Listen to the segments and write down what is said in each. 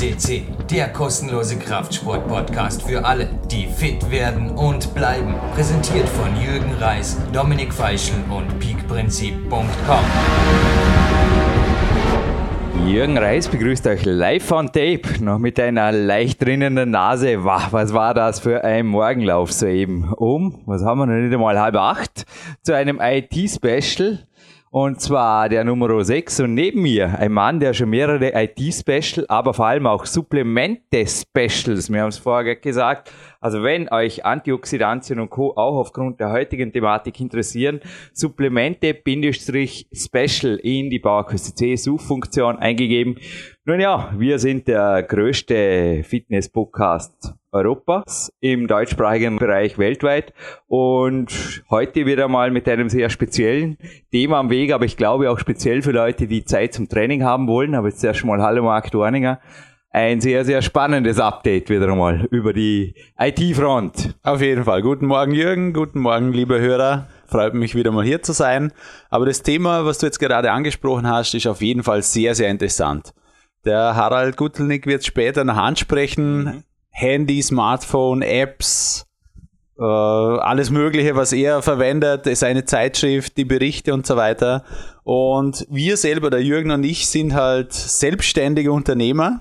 FCC, der kostenlose Kraftsport-Podcast für alle, die fit werden und bleiben. Präsentiert von Jürgen Reis, Dominik Feischl und peakprinzip.com. Jürgen Reis begrüßt euch live on tape, noch mit einer leicht rinnenden Nase. Wow, was war das für ein Morgenlauf soeben? Um, was haben wir noch nicht einmal, halb acht, zu einem IT-Special. Und zwar der Nummer 6 und neben mir ein Mann, der schon mehrere IT-Special, aber vor allem auch Supplemente-Specials, wir haben es vorher gesagt, also wenn euch Antioxidantien und Co. auch aufgrund der heutigen Thematik interessieren, Supplemente-Special in die Bauerkost C Suchfunktion eingegeben. Nun ja, wir sind der größte Fitness-Podcast Europas im deutschsprachigen Bereich weltweit und heute wieder mal mit einem sehr speziellen Thema am Weg, aber ich glaube auch speziell für Leute, die Zeit zum Training haben wollen. Aber jetzt erst mal Hallo Marc Dorninger ein sehr, sehr spannendes Update wieder einmal über die IT-Front. Auf jeden Fall. Guten Morgen, Jürgen. Guten Morgen, liebe Hörer. Freut mich wieder mal hier zu sein. Aber das Thema, was du jetzt gerade angesprochen hast, ist auf jeden Fall sehr, sehr interessant. Der Harald Guttelnick wird später nach ansprechen. Mhm. Handy, Smartphone, Apps, äh, alles Mögliche, was er verwendet, seine Zeitschrift, die Berichte und so weiter. Und wir selber, der Jürgen und ich, sind halt selbstständige Unternehmer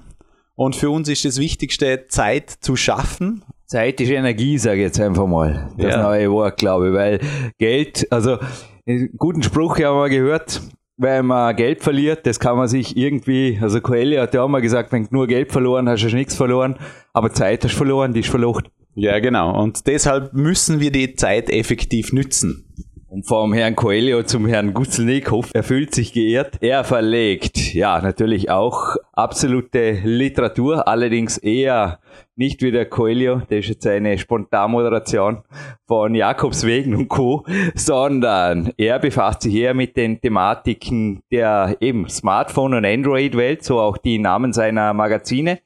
und für uns ist das Wichtigste, Zeit zu schaffen. Zeit ist Energie, sage ich jetzt einfach mal. Das ja. neue Wort, glaube ich, weil Geld, also einen guten Spruch haben wir gehört, wenn man Geld verliert, das kann man sich irgendwie, also Coelho hat ja auch mal gesagt, wenn du nur Geld verloren hast, hast du nichts verloren, aber Zeit hast du verloren, die ist verlocht. Ja, genau. Und deshalb müssen wir die Zeit effektiv nützen. Und vom Herrn Coelho zum Herrn Gutzelnikhoff, er fühlt sich geehrt. Er verlegt, ja, natürlich auch absolute Literatur, allerdings eher nicht wie der Coelho, der ist jetzt eine Spontanmoderation von Jakobswegen und Co., sondern er befasst sich eher mit den Thematiken der eben Smartphone- und Android-Welt, so auch die Namen seiner Magazine.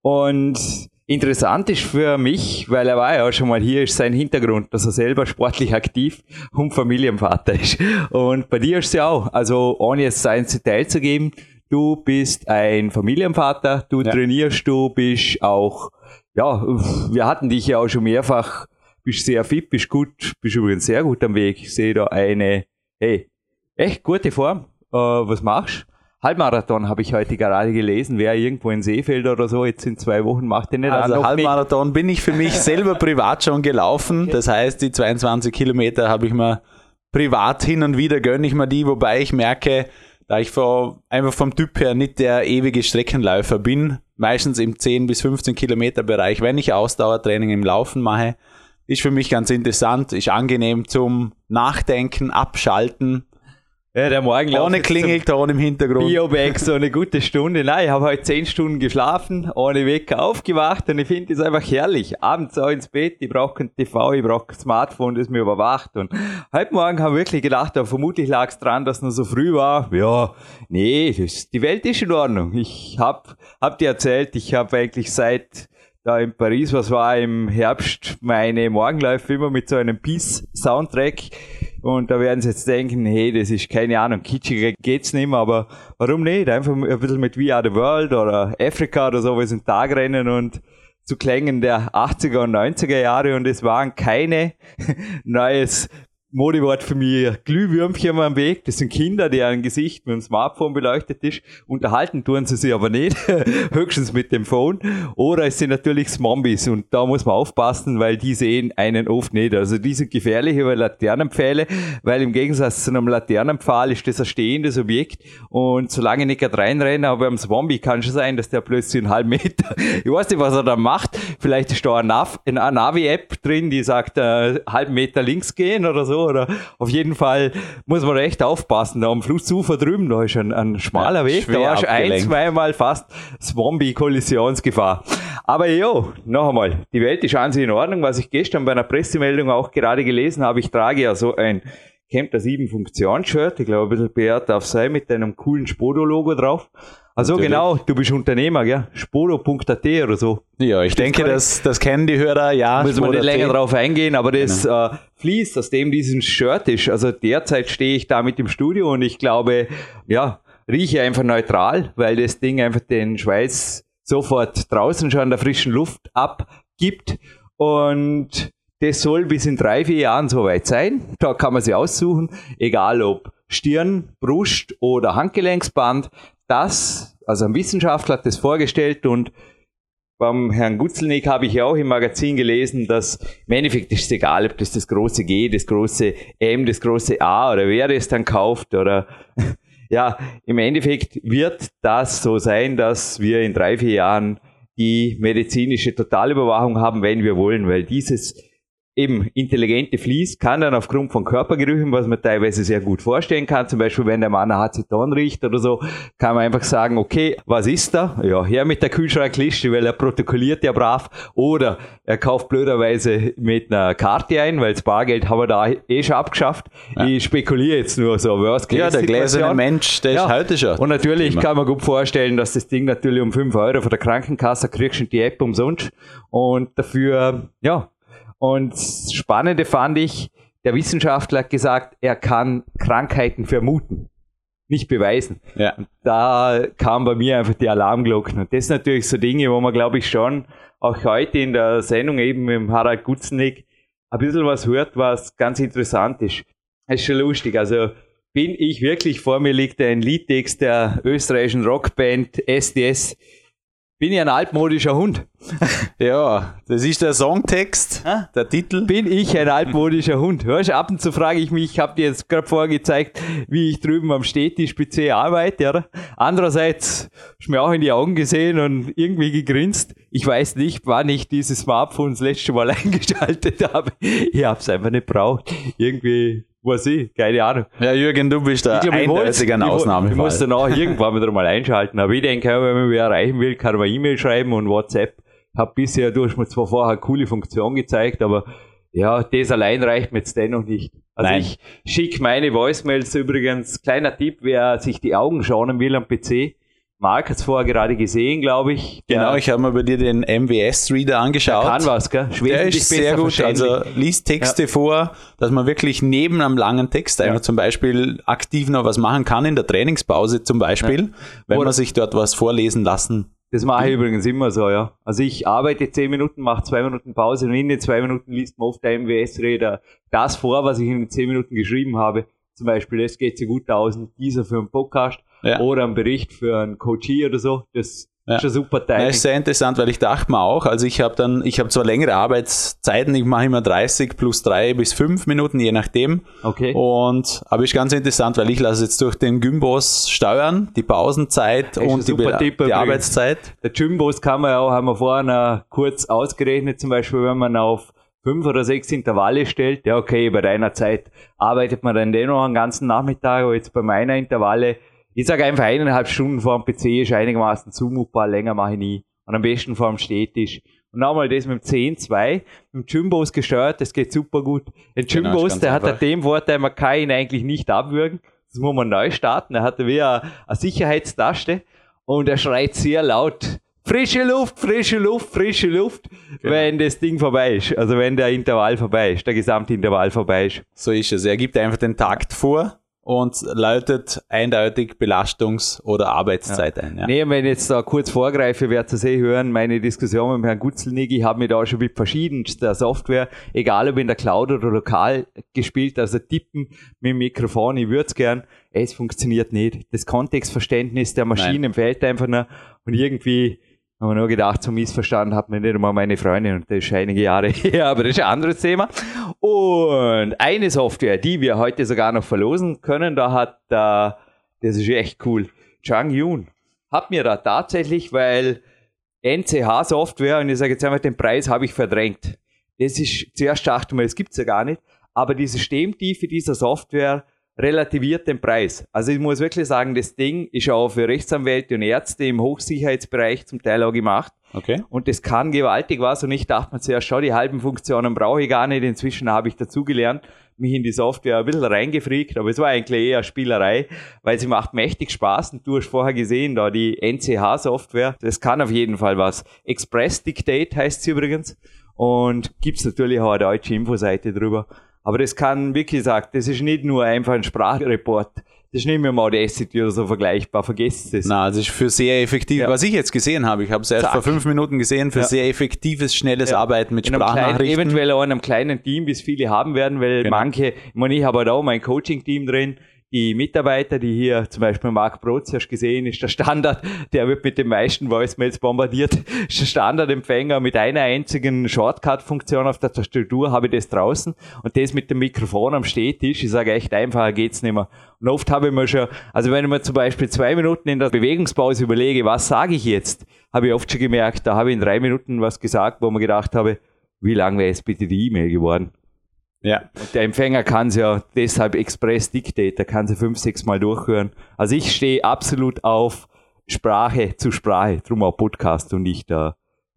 Und Interessant ist für mich, weil er war ja auch schon mal hier, ist sein Hintergrund, dass er selber sportlich aktiv und Familienvater ist. Und bei dir ist es ja auch, also ohne jetzt ins Detail zu geben, du bist ein Familienvater, du ja. trainierst, du bist auch, ja, wir hatten dich ja auch schon mehrfach, bist sehr fit, bist gut, bist übrigens sehr gut am Weg. Ich sehe da eine, hey, echt gute Form. Äh, was machst du? Halbmarathon habe ich heute gerade gelesen, wer irgendwo in Seefeld oder so jetzt in zwei Wochen macht den nicht Also an, Halbmarathon mit. bin ich für mich selber privat schon gelaufen. Okay. Das heißt, die 22 Kilometer habe ich mir privat hin und wieder gönne ich mir die, wobei ich merke, da ich vor, einfach vom Typ her nicht der ewige Streckenläufer bin, meistens im 10 bis 15 Kilometer Bereich, wenn ich Ausdauertraining im Laufen mache, ist für mich ganz interessant, ist angenehm zum Nachdenken, Abschalten, ja, der Morgen Ohne Klingelton im Hintergrund. Biobag so eine gute Stunde. Nein, ich habe heute zehn Stunden geschlafen, ohne Wecker aufgewacht und ich finde es einfach herrlich. Abends auch ins Bett, ich brauche kein TV, ich brauche kein Smartphone, das mir überwacht. Und heute Morgen habe ich wirklich gedacht, ja, vermutlich lag es dran, dass es noch so früh war. Ja, nee, das, die Welt ist in Ordnung. Ich habe hab dir erzählt, ich habe eigentlich seit da in Paris, was war im Herbst, meine Morgenläufe immer mit so einem Peace-Soundtrack. Und da werden sie jetzt denken, hey, das ist keine Ahnung, kitschiger geht's nicht mehr, aber warum nicht? Einfach ein bisschen mit We Are the World oder Afrika oder so, wir sind Tagrennen und zu Klängen der 80er und 90er Jahre und es waren keine neues Modewort für mich Glühwürmchen am Weg. Das sind Kinder, deren Gesicht mit dem Smartphone beleuchtet ist. Unterhalten tun sie sich aber nicht. Höchstens mit dem Phone. Oder es sind natürlich Zombies. Und da muss man aufpassen, weil die sehen einen oft nicht. Also die sind gefährlich über Laternenpfähle, weil im Gegensatz zu einem Laternenpfahl ist das ein stehendes Objekt. Und solange ich nicht gerade reinrenne, aber beim Zombie kann schon sein, dass der plötzlich einen halben Meter, ich weiß nicht, was er da macht. Vielleicht ist da eine, Nav eine Navi-App drin, die sagt, äh, halben Meter links gehen oder so oder auf jeden Fall muss man echt aufpassen. Da am Flussufer drüben, da ist ein, ein schmaler Weg, da war schon ein, zweimal fast Zombie-Kollisionsgefahr. Aber jo, noch einmal, die Welt ist an sich in Ordnung. Was ich gestern bei einer Pressemeldung auch gerade gelesen habe, ich trage ja so ein Camp der 7 Funktions-Shirt, ich glaube ein bisschen beehrt darf sein, mit einem coolen Spodo-Logo drauf. Also genau, du bist Unternehmer, gell? Spodo.at oder so. Ja, ich denke, das, das kennen die Hörer, ja. Müssen wir nicht länger drauf eingehen, aber das genau. äh, fließt, aus dem dieses Shirt ist. Also derzeit stehe ich da mit im Studio und ich glaube, ja, rieche einfach neutral, weil das Ding einfach den Schweiß sofort draußen schon an der frischen Luft abgibt. Und das soll bis in drei, vier Jahren soweit sein. Da kann man sich aussuchen, egal ob Stirn, Brust oder Handgelenksband. Das, also ein Wissenschaftler hat das vorgestellt und beim Herrn Gutzelnick habe ich ja auch im Magazin gelesen, dass im Endeffekt ist es egal, ob das das große G, das große M, das große A oder wer das dann kauft oder ja, im Endeffekt wird das so sein, dass wir in drei, vier Jahren die medizinische Totalüberwachung haben, wenn wir wollen, weil dieses eben intelligente Fließ kann dann aufgrund von Körpergerüchen, was man teilweise sehr gut vorstellen kann, zum Beispiel wenn der Mann Aceton riecht oder so, kann man einfach sagen, okay, was ist da? Ja, her mit der Kühlschrankliste, weil er protokolliert ja brav oder er kauft blöderweise mit einer Karte ein, weil das Bargeld haben wir da eh schon abgeschafft. Ja. Ich spekuliere jetzt nur so. Worst ja, der gläserne Mensch, der ja. ist heute schon. Und natürlich kann man gut vorstellen, dass das Ding natürlich um 5 Euro von der Krankenkasse kriegst und die App umsonst und dafür, ja, und das Spannende fand ich, der Wissenschaftler hat gesagt, er kann Krankheiten vermuten, nicht beweisen. Ja. Und da kam bei mir einfach die Alarmglocken. Und das sind natürlich so Dinge, wo man, glaube ich, schon auch heute in der Sendung eben mit Harald Gutznick ein bisschen was hört, was ganz interessant ist. Das ist schon lustig. Also bin ich wirklich, vor mir liegt ein Liedtext der österreichischen Rockband SDS bin ich ein altmodischer Hund? ja, das ist der Songtext, ha? der Titel. Bin ich ein altmodischer Hund? Hörst, ab und zu frage ich mich, ich habe dir jetzt gerade vorgezeigt, wie ich drüben am Städtisch PC arbeite. Ja? Andererseits du mir auch in die Augen gesehen und irgendwie gegrinst. Ich weiß nicht, wann ich dieses Smartphone das letzte Mal eingeschaltet habe. Ich habe es einfach nicht braucht. Irgendwie was ich, keine Ahnung. Ja, Jürgen, du bist da eindeutig ein Ausnahmefall. Ich muss dann auch irgendwann wieder mal einschalten. Aber ich denke, wenn man wer erreichen will, kann man E-Mail schreiben und WhatsApp. Hab bisher, du hast mir zwar vorher eine coole Funktion gezeigt, aber ja, das allein reicht mir jetzt dennoch nicht. Also Nein. ich schicke meine Voicemails übrigens, kleiner Tipp, wer sich die Augen schonen will am PC, Mark hat es vorher gerade gesehen, glaube ich. Genau, ich habe mir bei dir den MWS-Reader angeschaut. Der kann was, gell? Der ist sehr gut. Also liest Texte ja. vor, dass man wirklich neben einem langen Text einfach ja. zum Beispiel aktiv noch was machen kann, in der Trainingspause zum Beispiel, ja. wenn Oder man sich dort was vorlesen lassen das mache ich übrigens immer so, ja. Also ich arbeite zehn Minuten, mache zwei Minuten Pause und in den zwei Minuten liest man oft der MWS-Reader das vor, was ich in den zehn Minuten geschrieben habe. Zum Beispiel, das geht so gut aus, dieser für einen Podcast ja. oder einen Bericht für einen Coachie oder so. Das ja. ist ein super Teil. Das ist sehr interessant, weil ich dachte mir auch, also ich habe dann, ich habe zwar längere Arbeitszeiten, ich mache immer 30 plus 3 bis 5 Minuten, je nachdem. Okay. Und aber ist ganz interessant, weil ich lasse jetzt durch den Gymbos steuern, die Pausenzeit und die, Tipp, die Arbeitszeit. Der Gymbos kann man ja auch, haben wir vorhin kurz ausgerechnet, zum Beispiel, wenn man auf fünf oder sechs Intervalle stellt, ja okay, bei deiner Zeit arbeitet man dann dennoch einen ganzen Nachmittag, aber jetzt bei meiner Intervalle ich sage einfach eineinhalb Stunden vor dem PC ist einigermaßen zumutbar, länger mache ich nie. Und am besten vor dem Städtisch. Und nochmal das mit dem 10-2, mit dem Jumbos gesteuert, das geht super gut. Der genau, Jumbos, genau, der einfach. hat dem Vorteil, man kann ihn eigentlich nicht abwürgen. Das muss man neu starten. Er hatte wie eine, eine Sicherheitstaste und er schreit sehr laut. Frische Luft, frische Luft, frische Luft, genau. wenn das Ding vorbei ist. Also wenn der Intervall vorbei ist, der gesamte Intervall vorbei ist. So ist es. Er gibt einfach den Takt vor und läutet eindeutig Belastungs- oder Arbeitszeit ja. ein. Ja. Nee, wenn ich jetzt da kurz vorgreife, werdet ihr eh hören, meine Diskussion mit Herrn Gutzelnig, ich habe mich da schon mit verschiedenster Software, egal ob in der Cloud oder lokal gespielt, also tippen mit dem Mikrofon, ich würde es gern, es funktioniert nicht. Das Kontextverständnis der Maschinen Nein. fehlt einfach noch und irgendwie aber nur gedacht, so missverstanden hat mir nicht einmal meine Freundin und das ist einige Jahre her, aber das ist ein anderes Thema. Und eine Software, die wir heute sogar noch verlosen können, da hat, äh, das ist echt cool, Chang Yun hat mir da tatsächlich, weil NCH-Software, und ich sage jetzt einmal, den Preis habe ich verdrängt. Das ist, zuerst dachte ich mir, das gibt's ja gar nicht, aber die Systemtiefe dieser Software relativiert den Preis. Also ich muss wirklich sagen, das Ding ist auch für Rechtsanwälte und Ärzte im Hochsicherheitsbereich zum Teil auch gemacht. Okay. Und das kann gewaltig was. Und ich dachte mir zuerst, schau, die halben Funktionen brauche ich gar nicht. Inzwischen habe ich dazugelernt, mich in die Software ein bisschen reingefriegt, aber es war eigentlich eher Spielerei, weil sie macht mächtig Spaß. Und du hast vorher gesehen, da die NCH-Software, das kann auf jeden Fall was. Express Dictate heißt sie übrigens. Und gibt's natürlich auch eine deutsche Infoseite drüber. Aber das kann, wie gesagt, das ist nicht nur einfach ein Sprachreport Das ist nicht mehr Audacity oder so vergleichbar, vergesst es. Na, das ist für sehr effektiv, Ja. was ich jetzt gesehen habe, ich habe es erst Zack. vor fünf Minuten gesehen, für Ja. sehr effektives, schnelles Ja. Arbeiten mit in einem kleinen, Sprachnachrichten. eventuell auch in einem kleinen Team, wie es viele haben werden, weil Genau. manche, ich meine, ich habe halt auch mein Coaching-Team drin, die Mitarbeiter, die hier, zum Beispiel Marc Brotz, hast gesehen, ist der Standard, der wird mit den meisten Voicemails bombardiert, ist der Standardempfänger mit einer einzigen Shortcut-Funktion auf der Tastatur, habe ich das draußen und das mit dem Mikrofon am Stehtisch, ich sage echt, einfacher geht's nicht mehr. Und oft habe ich mir schon, also wenn ich mir zum Beispiel zwei Minuten in der Bewegungspause überlege, was sage ich jetzt, habe ich oft schon gemerkt, da habe ich in drei Minuten was gesagt, wo man gedacht habe, wie lang wäre jetzt bitte die E-Mail geworden? Ja. Und der Empfänger kann es ja deshalb Express Dictate, der kann sie fünf, sechs Mal durchhören. Also ich stehe absolut auf Sprache zu Sprache, drum auch Podcast und nicht äh,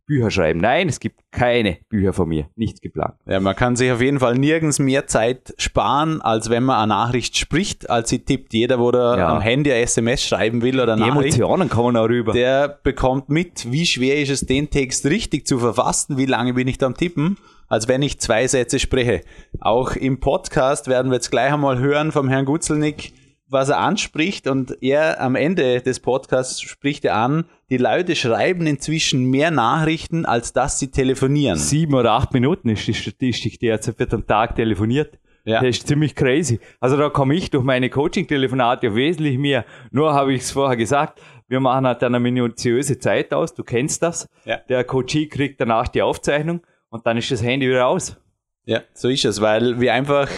Bücher schreiben. Nein, es gibt keine Bücher von mir, nichts geplant. ja, man kann sich auf jeden Fall nirgends mehr Zeit sparen, als wenn man eine Nachricht spricht, als sie tippt. Jeder, wo der Ja. am Handy eine SMS schreiben will oder Die Nachricht, Emotionen kommen auch rüber. der bekommt mit, wie schwer ist es, den Text richtig zu verfassen, wie lange bin ich da am Tippen, als wenn ich zwei Sätze spreche. Auch im Podcast werden wir jetzt gleich einmal hören vom Herrn Gutzelnick, was er anspricht und er am Ende des Podcasts spricht er an, die Leute schreiben inzwischen mehr Nachrichten, als dass sie telefonieren. Sieben oder acht Minuten ist die Statistik, die jetzt wird am Tag telefoniert. Ja. Das ist ziemlich crazy. Also da komme ich durch meine Coaching-Telefonate wesentlich mehr. Nur habe ich es vorher gesagt, wir machen halt eine minutiöse Zeit aus, du kennst das. Ja. Der Coachie kriegt danach die Aufzeichnung und dann ist das Handy wieder aus. Ja, so ist es, weil wir einfach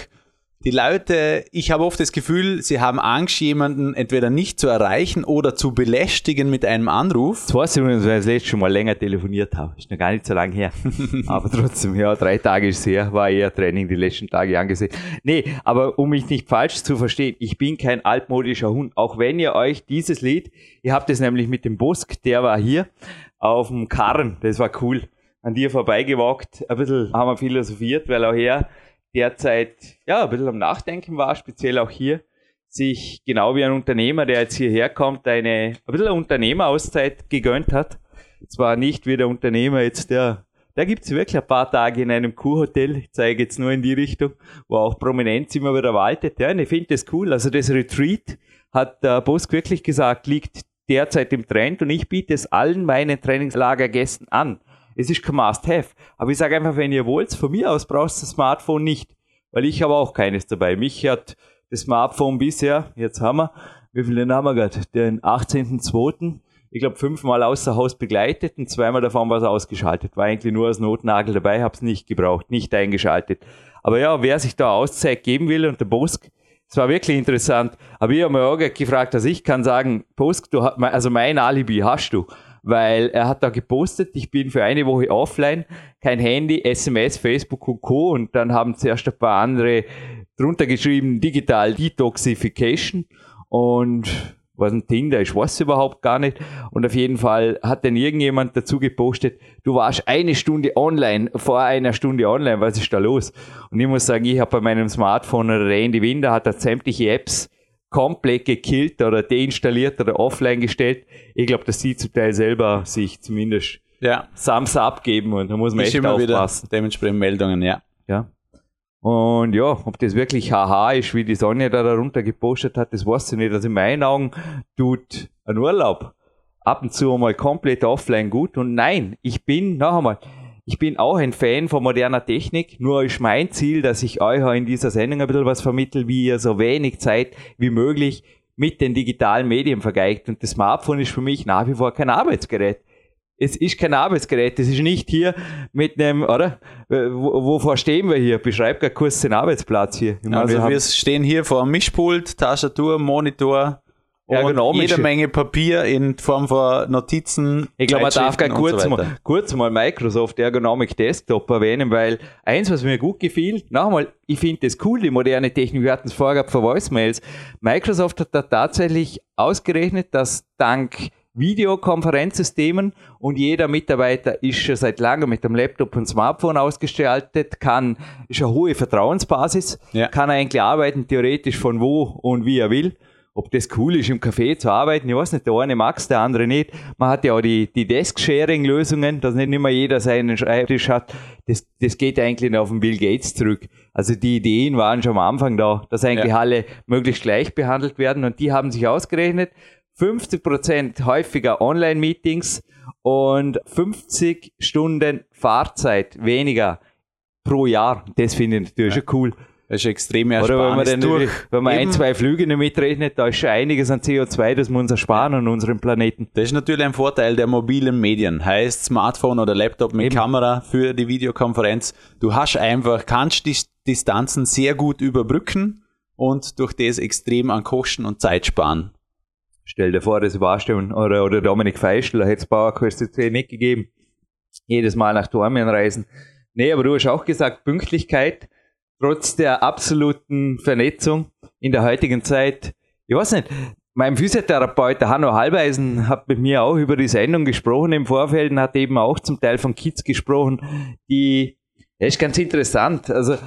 die Leute, ich habe oft das Gefühl, sie haben Angst, jemanden entweder nicht zu erreichen oder zu belästigen mit einem Anruf. Das weiß ich übrigens, weil ich das letzte Mal länger telefoniert habe. Ist noch gar nicht so lange her. aber trotzdem, ja, drei Tage ist her, war eher Training die letzten Tage angesehen. Nee, aber um mich nicht falsch zu verstehen, ich bin kein altmodischer Hund. Auch wenn ihr euch dieses Lied, ihr habt es nämlich mit dem Busk, der war hier auf dem Karren, das war cool, an dir vorbeigewalkt, ein bisschen haben wir philosophiert, weil auch er derzeit, ja, ein bisschen am Nachdenken war, speziell auch hier sich genau wie ein Unternehmer, der jetzt hierher kommt, eine ein bisschen Unternehmerauszeit gegönnt hat. Zwar nicht wie der Unternehmer jetzt, der, da gibt's wirklich ein paar Tage in einem Kurhotel, ich zeige jetzt nur in die Richtung, wo auch Prominenz immer wieder waltet. Ja, und ich finde das cool. Also das Retreat hat der Bosk wirklich gesagt, liegt derzeit im Trend und ich biete es allen meinen Trainingslagergästen an. Es ist kein Must-Have. Aber ich sage einfach, wenn ihr wollt, von mir aus brauchst du das Smartphone nicht. Weil ich habe auch keines dabei. Mich hat das Smartphone bisher, jetzt haben wir, wie viele haben wir gerade? Den 18.02. Ich glaube, fünfmal außer Haus begleitet und zweimal davon war es ausgeschaltet. War eigentlich nur als Notnagel dabei, habe es nicht gebraucht, nicht eingeschaltet. Aber ja, wer sich da Auszeit geben will und der Bosk, es war wirklich interessant. Aber ich habe mir auch gefragt, also ich kann sagen, Bosk, du, hast- also mein Alibi hast du. Weil er hat da gepostet, ich bin für eine Woche offline, kein Handy, SMS, Facebook und Co. Und dann haben zuerst ein paar andere drunter geschrieben, Digital Detoxification. Und was ein Tinder ist, weiß überhaupt gar nicht. Und auf jeden Fall hat dann irgendjemand dazu gepostet, du warst eine Stunde online, vor einer Stunde online, was ist da los? Und ich muss sagen, ich habe bei meinem Smartphone oder der Andy Winder hat er sämtliche Apps komplett gekillt oder deinstalliert oder offline gestellt. Ich glaube, dass sie zum Teil selber sich zumindest Ja, Thumbs abgeben und da muss man ist echt immer wieder aufpassen. dementsprechend Meldungen, ja. Ja. Und ja, ob das wirklich haha ist, wie die Sonja da darunter gepostet hat, das weiß ich nicht. Also in meinen Augen tut ein Urlaub ab und zu mal komplett offline gut. Und nein, ich bin, noch einmal, ich bin auch ein Fan von moderner Technik. Nur ist mein Ziel, dass ich euch auch in dieser Sendung ein bisschen was vermittle, wie ihr so wenig Zeit wie möglich mit den digitalen Medien vergeigt. Und das Smartphone ist für mich nach wie vor kein Arbeitsgerät. Es ist kein Arbeitsgerät, es ist nicht hier mit einem, oder? Äh, Wo, wovor stehen wir hier? Beschreib gar kurz den Arbeitsplatz hier. Meine, Also wir wir stehen hier vor einem Mischpult, Tastatur, Monitor und Ergonomische- jede Menge Papier in Form von Notizen. Ich glaube, man darf gar kurz, so mal, kurz mal Microsoft Ergonomic Desktop erwähnen, weil eins, was mir gut gefiel, noch einmal, ich finde das cool, die moderne Technik, wir hatten es vorher gehabt für Voicemails. Microsoft hat da tatsächlich ausgerechnet, dass dank Videokonferenzsystemen und jeder Mitarbeiter ist schon seit langem mit dem Laptop und Smartphone ausgestaltet, kann, ist eine hohe Vertrauensbasis, Ja. kann eigentlich arbeiten theoretisch von wo und wie er will. Ob das cool ist, im Café zu arbeiten. Ich weiß nicht, der eine mag es, der andere nicht. Man hat ja auch die, die Desk-Sharing-Lösungen, dass nicht immer jeder seinen Schreibtisch hat. Das, das geht eigentlich auf den Bill Gates zurück. Also die Ideen waren schon am Anfang da, dass eigentlich ja. alle möglichst gleich behandelt werden und die haben sich ausgerechnet. 50 Prozent häufiger Online-Meetings und 50 Stunden Fahrzeit weniger pro Jahr. Das finde ich natürlich ja. schon cool. Das ist extrem Oder wenn man, durch, wenn man ein, zwei Flüge nicht mitrechnet, da ist schon einiges an CO2, das wir uns ersparen an unserem Planeten. Das ist natürlich ein Vorteil der mobilen Medien. Heißt Smartphone oder Laptop mit Eben. Kamera für die Videokonferenz. Du hast einfach, kannst die Distanzen sehr gut überbrücken und durch das extrem an Kosten und Zeit sparen. Stell dir vor, das Sebastian oder, oder Dominik Feischl, da hätte es Bauerkost nicht gegeben. Jedes Mal nach Dormien reisen. Nee, aber du hast auch gesagt, Pünktlichkeit trotz der absoluten Vernetzung in der heutigen Zeit, ich weiß nicht, mein Physiotherapeut, der Hanno Halbeisen, hat mit mir auch über die Sendung gesprochen im Vorfeld und hat eben auch zum Teil von Kids gesprochen, die, ja, ist ganz interessant. Also,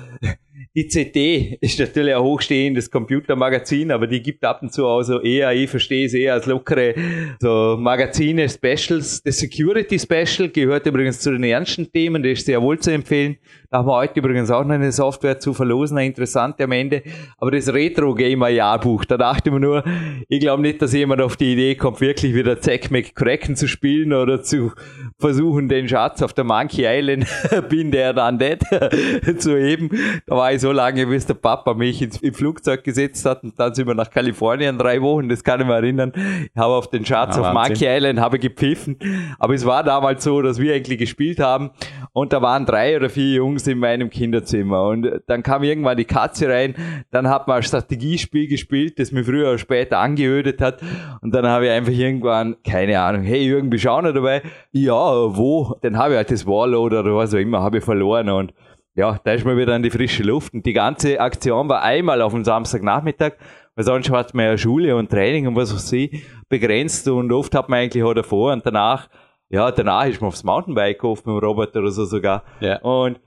die CD ist natürlich ein hochstehendes Computermagazin, aber die gibt ab und zu auch so eher, ich verstehe es eher als lockere so Magazine, Specials. Das Security Special gehört übrigens zu den ernsten Themen, das ist sehr wohl zu empfehlen. Da haben wir heute übrigens auch noch eine Software zu verlosen, eine interessante am Ende. Aber das Retro Gamer Jahrbuch, da dachte man nur, ich glaube nicht, dass jemand auf die Idee kommt, wirklich wieder Zack McCracken zu spielen oder zu versuchen, den Schatz auf der Monkey Island, bin der dann dead, zu heben. Da war ich so lange, bis der Papa mich ins, Flugzeug gesetzt hat und dann sind wir nach Kalifornien drei Wochen, das kann ich mir erinnern. Ich habe auf den Schatz ja, auf Monkey Island habe gepfiffen. Aber es war damals so, dass wir eigentlich gespielt haben und da waren drei oder vier Jungs in meinem Kinderzimmer. Und dann kam irgendwann die Katze rein, dann hat man ein Strategiespiel gespielt, das mir früher oder später angeödet hat. Und dann habe ich einfach irgendwann, keine Ahnung, hey du auch noch dabei? Ja, wo? Dann habe ich halt das Warlord oder was auch immer, habe ich verloren und ja, da ist mal wieder an die frische Luft. Und die ganze Aktion war einmal auf dem Samstagnachmittag, weil sonst hat man ja Schule und Training und was weiß ich begrenzt und oft hat man eigentlich auch davor und danach, ja, danach ist man aufs Mountainbike auf mit dem Roboter oder so sogar. Ja. Und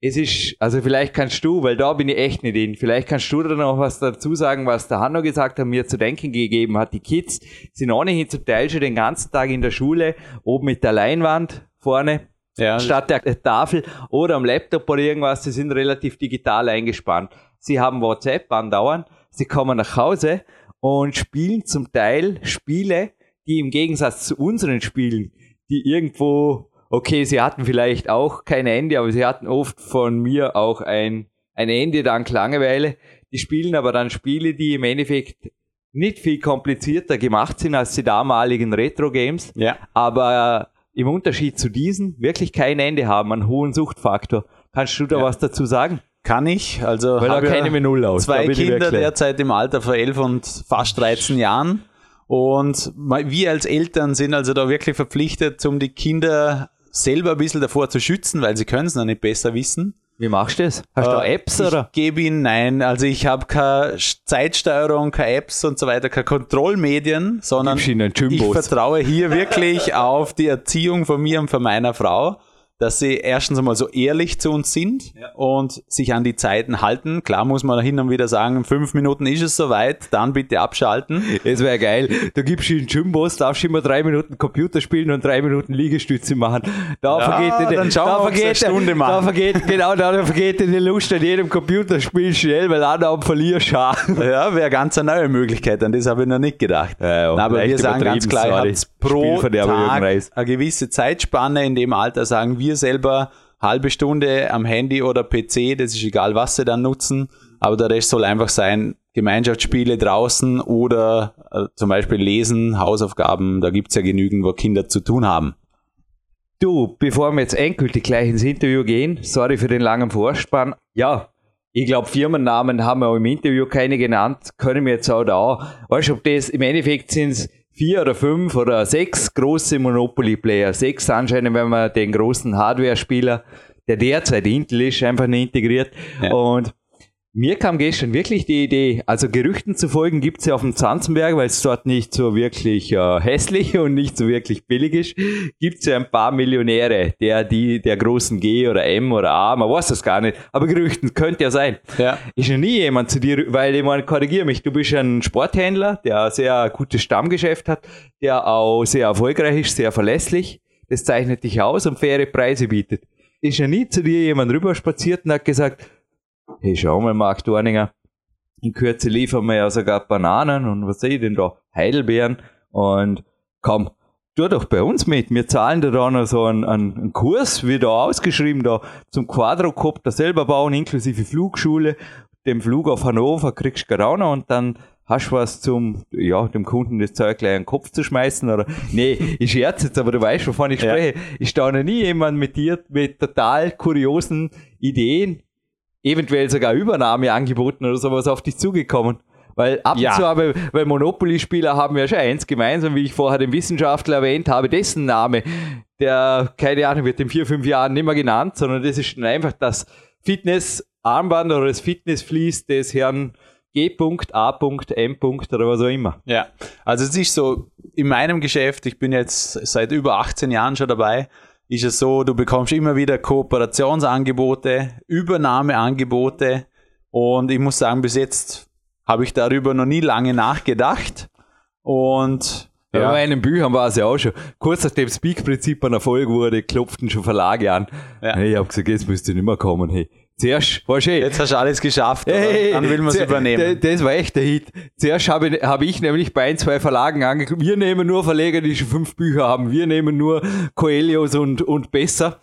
es ist, also vielleicht kannst du, weil da bin ich echt nicht in, vielleicht kannst du da noch was dazu sagen, was der Hanno gesagt hat, mir zu denken gegeben hat. Die Kids sind ohnehin zum Teil schon den ganzen Tag in der Schule, oben mit der Leinwand vorne, ja. statt der Tafel oder am Laptop oder irgendwas, sie sind relativ digital eingespannt. Sie haben WhatsApp andauernd, sie kommen nach Hause und spielen zum Teil Spiele, die im Gegensatz zu unseren Spielen, die irgendwo okay, sie hatten vielleicht auch kein Ende, aber sie hatten oft von mir auch ein, ein Ende dank Langeweile. Die spielen aber dann Spiele, die im Endeffekt nicht viel komplizierter gemacht sind als die damaligen Retro-Games, ja. aber im Unterschied zu diesen wirklich kein Ende haben, einen hohen Suchtfaktor. Kannst du da ja. was dazu sagen? Kann ich. Also Weil da keine ja Null aus. Zwei Kinder derzeit im Alter von 11 und fast 13 Jahren. Und wir als Eltern sind also da wirklich verpflichtet, um die Kinder selber ein bisschen davor zu schützen, weil sie können es noch nicht besser wissen. Wie machst du das? Hast du äh, Apps ich oder? Ich gebe ihnen nein. Also ich habe keine Zeitsteuerung, keine Apps und so weiter, keine Kontrollmedien, sondern ich vertraue hier wirklich auf die Erziehung von mir und von meiner Frau dass sie erstens einmal so ehrlich zu uns sind ja. und sich an die Zeiten halten. Klar muss man hin und wieder sagen, fünf Minuten ist es soweit, dann bitte abschalten. Es wäre geil. Du gibst ihnen Jumbos, darfst immer drei Minuten Computer spielen und drei Minuten Liegestütze machen. Da ja, vergeht dann da vergeht, Stunde machen. Da vergeht, genau, da vergeht die Lust an jedem Computerspiel schnell, weil am verlierst. Ja, wäre ganz eine neue Möglichkeit, an das habe ich noch nicht gedacht. Ja, ja, aber wir sagen ganz klar, pro Tag eine gewisse Zeitspanne in dem Alter, sagen wir, wir selber halbe Stunde am Handy oder PC, das ist egal, was sie dann nutzen, aber der Rest soll einfach sein, Gemeinschaftsspiele draußen oder äh, zum Beispiel Lesen, Hausaufgaben, da gibt es ja genügend, wo Kinder zu tun haben. Du, bevor wir jetzt endgültig gleich ins Interview gehen, sorry für den langen Vorspann. Ja, ich glaube, Firmennamen haben wir auch im Interview keine genannt, können wir jetzt auch da. Weißt du, ob das im Endeffekt sind vier oder fünf oder sechs große Monopoly-Player. Sechs anscheinend, wenn man den großen Hardware-Spieler, der derzeit Intel ist, einfach nicht integriert. Ja. Und Mir kam gestern wirklich die Idee, also Gerüchten zu folgen gibt es ja auf dem Zanzenberg, weil es dort nicht so wirklich äh, hässlich und nicht so wirklich billig ist, gibt es ja ein paar Millionäre, der die der großen G oder M oder A, man weiß das gar nicht, aber Gerüchten könnte ja sein. Ja. Ist ja nie jemand zu dir, weil ich meine, korrigiere mich, du bist ein Sporthändler, der ein sehr gutes Stammgeschäft hat, der auch sehr erfolgreich ist, sehr verlässlich, das zeichnet dich aus und faire Preise bietet. Ist ja nie zu dir jemand rüber spaziert und hat gesagt, hey, schau mal, Marc Dorninger, in Kürze liefern wir ja sogar Bananen und was sehe ich denn da? Heidelbeeren und komm, tu doch bei uns mit. Wir zahlen dir da noch so einen, einen Kurs, wie da ausgeschrieben, da zum Quadrocopter selber bauen, inklusive Flugschule. Dem Flug auf Hannover kriegst du auch noch und dann hast du was zum, ja, dem Kunden das Zeug gleich in den Kopf zu schmeißen oder, nee, ich scherze jetzt, aber du weißt, wovon ich spreche. Ja. Ich staune nie jemand mit dir mit total kuriosen Ideen, eventuell sogar Übernahmeangeboten oder sowas auf dich zugekommen. Weil ab ja. und zu habe, weil Monopoly-Spieler haben ja schon eins gemeinsam, wie ich vorher den Wissenschaftler erwähnt habe, dessen Name, der, keine Ahnung, wird in vier, fünf Jahren nicht mehr genannt, sondern das ist einfach das Fitness-Armband oder das Fitnessflies des Herrn G. A. M. oder was auch immer. Ja, also es ist so, in meinem Geschäft, ich bin jetzt seit über 18 Jahren schon dabei, ist es so, du bekommst immer wieder Kooperationsangebote, Übernahmeangebote und ich muss sagen, bis jetzt habe ich darüber noch nie lange nachgedacht und ja. ja. Bei meinen Büchern war es ja auch schon. Kurz nachdem das Peak-Prinzip ein Erfolg wurde, klopften schon Verlage an. Ja. Hey, ich habe gesagt, jetzt müsste nicht mehr kommen. Hey, Zuerst, weißt du, Jetzt hast du alles geschafft, hey, dann will man es übernehmen. Das war echt der Hit. Zuerst habe ich, hab ich nämlich bei ein, zwei Verlagen angeguckt, wir nehmen nur Verleger, die schon fünf Bücher haben, wir nehmen nur Coelios und, und besser.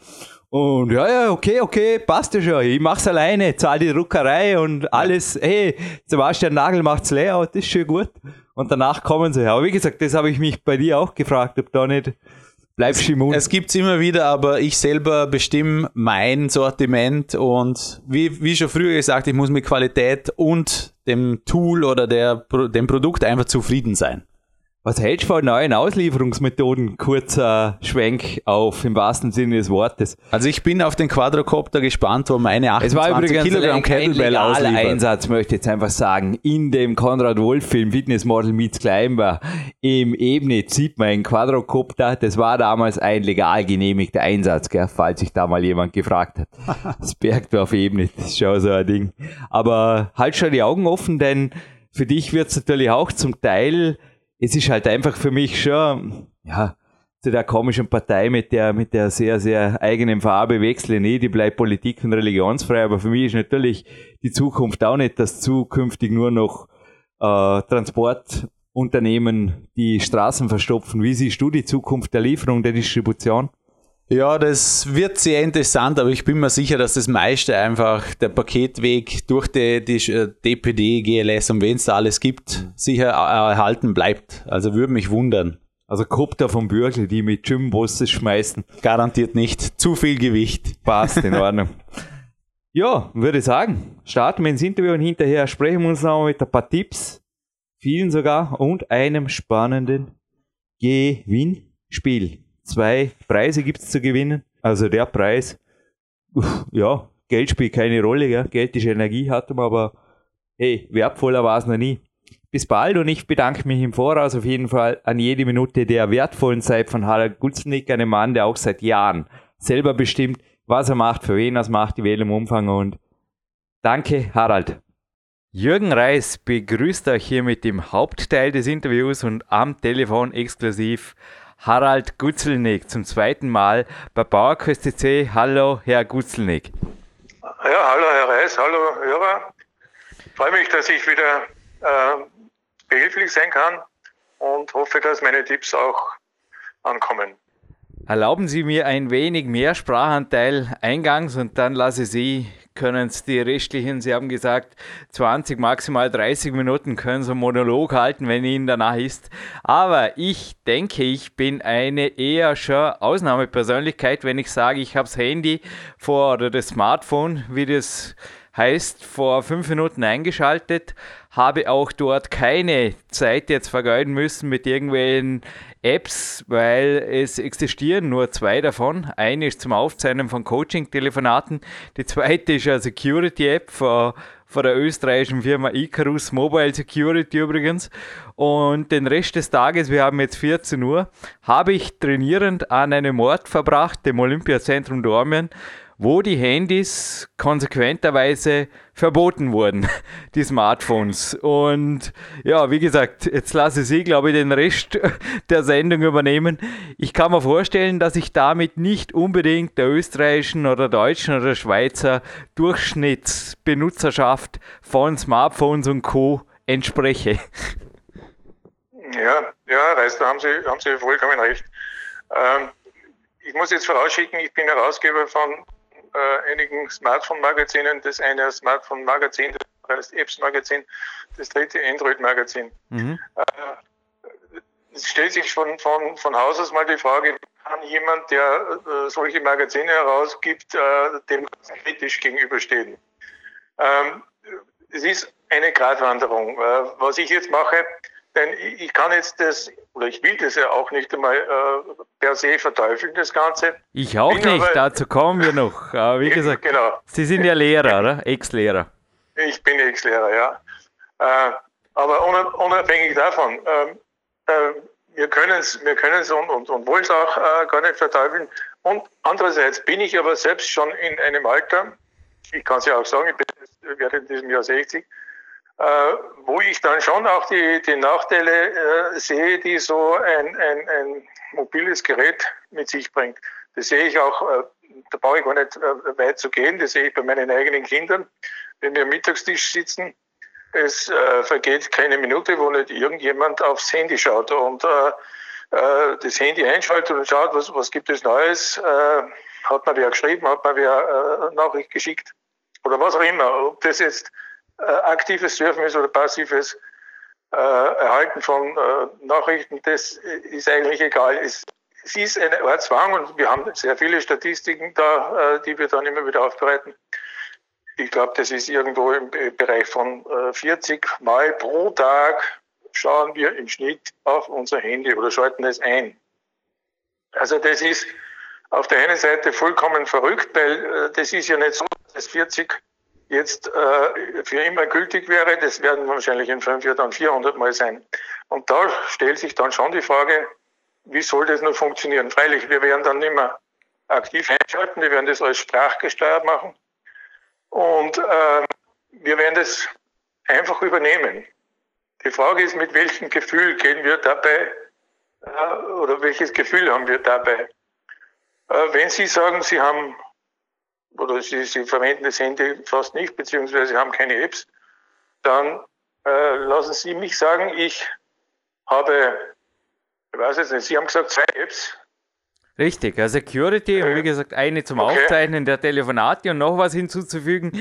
Und ja, ja, okay, okay, passt ja schon. Ich mach's alleine, zahl die Druckerei und alles. Hey, Sebastian Nagel macht's Layout, das ist schön gut. Und danach kommen sie. Aber wie gesagt, das habe ich mich bei dir auch gefragt, ob da nicht bleibst immun. Es gibt's immer wieder, aber ich selber bestimme mein Sortiment und wie, wie schon früher gesagt, ich muss mit Qualität und dem Tool oder der, dem Produkt einfach zufrieden sein. Was hältst du von neuen Auslieferungsmethoden? Kurzer Schwenk auf im wahrsten Sinne des Wortes. Also ich bin auf den Quadrocopter gespannt, wo meine 28 es war übrigens Kilogramm Kettlebell ausliefert. Einsatz, möchte ich jetzt einfach sagen. In dem Konrad Wolf Film Fitness Model Meets Climber im Ebene sieht man einen Quadrocopter. Das war damals ein legal genehmigter Einsatz, gell, falls sich da mal jemand gefragt hat. Das Bergdorf Ebene, das ist schon so ein Ding. Aber halt schon die Augen offen, denn für dich wird es natürlich auch zum Teil es ist halt einfach für mich schon, ja, zu der komischen Partei mit der, mit der sehr, sehr eigenen Farbe wechsle nie, die bleibt politik- und religionsfrei, aber für mich ist natürlich die Zukunft auch nicht, dass zukünftig nur noch äh, Transportunternehmen die Straßen verstopfen. Wie siehst du die Zukunft der Lieferung, der Distribution? Ja, das wird sehr interessant, aber ich bin mir sicher, dass das meiste einfach der Paketweg durch die, die DPD, GLS und wen es da alles gibt, sicher erhalten bleibt. Also würde mich wundern. Also Kopter vom Bürgel, die mit Gymbusse schmeißen. Garantiert nicht. Zu viel Gewicht. Passt, in Ordnung. ja, würde ich sagen, starten wir ins Interview und hinterher sprechen wir uns noch mit ein paar Tipps, vielen sogar, und einem spannenden Gewinnspiel zwei Preise gibt es zu gewinnen. Also der Preis, ja, Geld spielt keine Rolle, gell? Geld ist Energie, hat man, aber hey, wertvoller war es noch nie. Bis bald und ich bedanke mich im Voraus auf jeden Fall an jede Minute der wertvollen Zeit von Harald Gutznick, einem Mann, der auch seit Jahren selber bestimmt, was er macht, für wen er es macht, in welchem Umfang und danke, Harald. Jürgen Reis begrüßt euch hier mit dem Hauptteil des Interviews und am Telefon exklusiv Harald Gutzelnick zum zweiten Mal bei Bauerquest CC. Hallo, Herr Gutzelnick. Ja, hallo, Herr Reis, hallo, Hörer. Ich freue mich, dass ich wieder äh, behilflich sein kann und hoffe, dass meine Tipps auch ankommen. Erlauben Sie mir ein wenig mehr Sprachanteil eingangs und dann lasse Sie können es die restlichen, Sie haben gesagt, 20, maximal 30 Minuten können Sie einen Monolog halten, wenn Ihnen danach ist. Aber ich denke, ich bin eine eher schon Ausnahmepersönlichkeit, wenn ich sage, ich habe das Handy vor oder das Smartphone, wie das heißt, vor fünf Minuten eingeschaltet, habe auch dort keine Zeit jetzt vergeuden müssen mit irgendwelchen Apps, weil es existieren nur zwei davon. Eine ist zum Aufzeichnen von Coaching-Telefonaten, die zweite ist eine Security-App von, von der österreichischen Firma Icarus Mobile Security übrigens. Und den Rest des Tages, wir haben jetzt 14 Uhr, habe ich trainierend an einem Ort verbracht, dem Olympiazentrum Dormien, wo die Handys konsequenterweise verboten wurden, die Smartphones. Und ja, wie gesagt, jetzt lasse Sie, glaube ich, den Rest der Sendung übernehmen. Ich kann mir vorstellen, dass ich damit nicht unbedingt der österreichischen oder deutschen oder Schweizer Durchschnittsbenutzerschaft von Smartphones und Co. entspreche. Ja, ja, Reis, da haben Sie, haben Sie vollkommen recht. Ähm, ich muss jetzt vorausschicken, ich bin Herausgeber von äh, einigen Smartphone-Magazinen. Das eine Smartphone-Magazin, das heißt Apps-Magazin, das dritte Android-Magazin. Mhm. Äh, es stellt sich von, von, von Haus aus mal die Frage, kann jemand, der äh, solche Magazine herausgibt, äh, dem kritisch gegenüberstehen? Ähm, es ist eine Gratwanderung. Äh, was ich jetzt mache, denn ich kann jetzt das, oder ich will das ja auch nicht einmal äh, per se verteufeln, das Ganze. Ich auch Bin nicht, aber, dazu kommen wir noch. Aber wie gesagt, genau. Sie sind ja Lehrer, oder? Ex-Lehrer. Ich bin Ex-Lehrer, ja. Äh, aber unabhängig davon, ähm, äh, wir können es wir können's und, und, und wollen es auch äh, gar nicht verteufeln. Und andererseits bin ich aber selbst schon in einem Alter, ich kann es ja auch sagen, ich bin, werde in diesem Jahr 60, äh, wo ich dann schon auch die, die Nachteile äh, sehe, die so ein, ein, ein mobiles Gerät mit sich bringt. Das sehe ich auch, äh, da brauche ich gar nicht äh, weit zu gehen, das sehe ich bei meinen eigenen Kindern, wenn wir am Mittagstisch sitzen. Es äh, vergeht keine Minute, wo nicht irgendjemand aufs Handy schaut und äh, das Handy einschaltet und schaut, was, was gibt es Neues, hat man wer geschrieben, hat man wer Nachricht geschickt oder was auch immer. Ob das jetzt äh, aktives Surfen ist oder passives äh, Erhalten von äh, Nachrichten, das ist eigentlich egal. Es, es ist eine Art Zwang und wir haben sehr viele Statistiken da, die wir dann immer wieder aufbereiten. Ich glaube, das ist irgendwo im Bereich von 40 Mal pro Tag schauen wir im Schnitt auf unser Handy oder schalten es ein. Also das ist auf der einen Seite vollkommen verrückt, weil das ist ja nicht so, dass 40 jetzt äh, für immer gültig wäre. Das werden wahrscheinlich in fünf Jahren dann 400 Mal sein. Und da stellt sich dann schon die Frage, wie soll das nur funktionieren? Freilich, wir werden dann nicht mehr aktiv einschalten, wir werden das alles sprachgesteuert machen und äh, wir werden das einfach übernehmen. Die Frage ist, mit welchem Gefühl gehen wir dabei äh, oder welches Gefühl haben wir dabei? Äh, wenn Sie sagen, Sie haben oder sie, sie verwenden das Handy fast nicht, beziehungsweise haben keine Apps, dann äh, lassen Sie mich sagen, ich habe, ich weiß jetzt nicht, Sie haben gesagt zwei Apps, Richtig, ja, Security und wie gesagt eine zum okay. Aufzeichnen der Telefonate und noch was hinzuzufügen.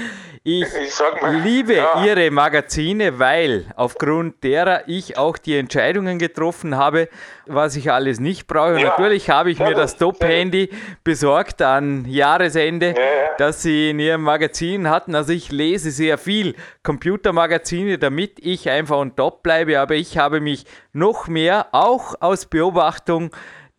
Ich, ich mal, liebe ja. Ihre Magazine, weil aufgrund derer ich auch die Entscheidungen getroffen habe, was ich alles nicht brauche. Ja. Natürlich habe ich mir das Top-Handy besorgt an Jahresende, ja, das Sie in Ihrem Magazin hatten. Also ich lese sehr viel Computermagazine, damit ich einfach on top bleibe, aber ich habe mich noch mehr auch aus Beobachtung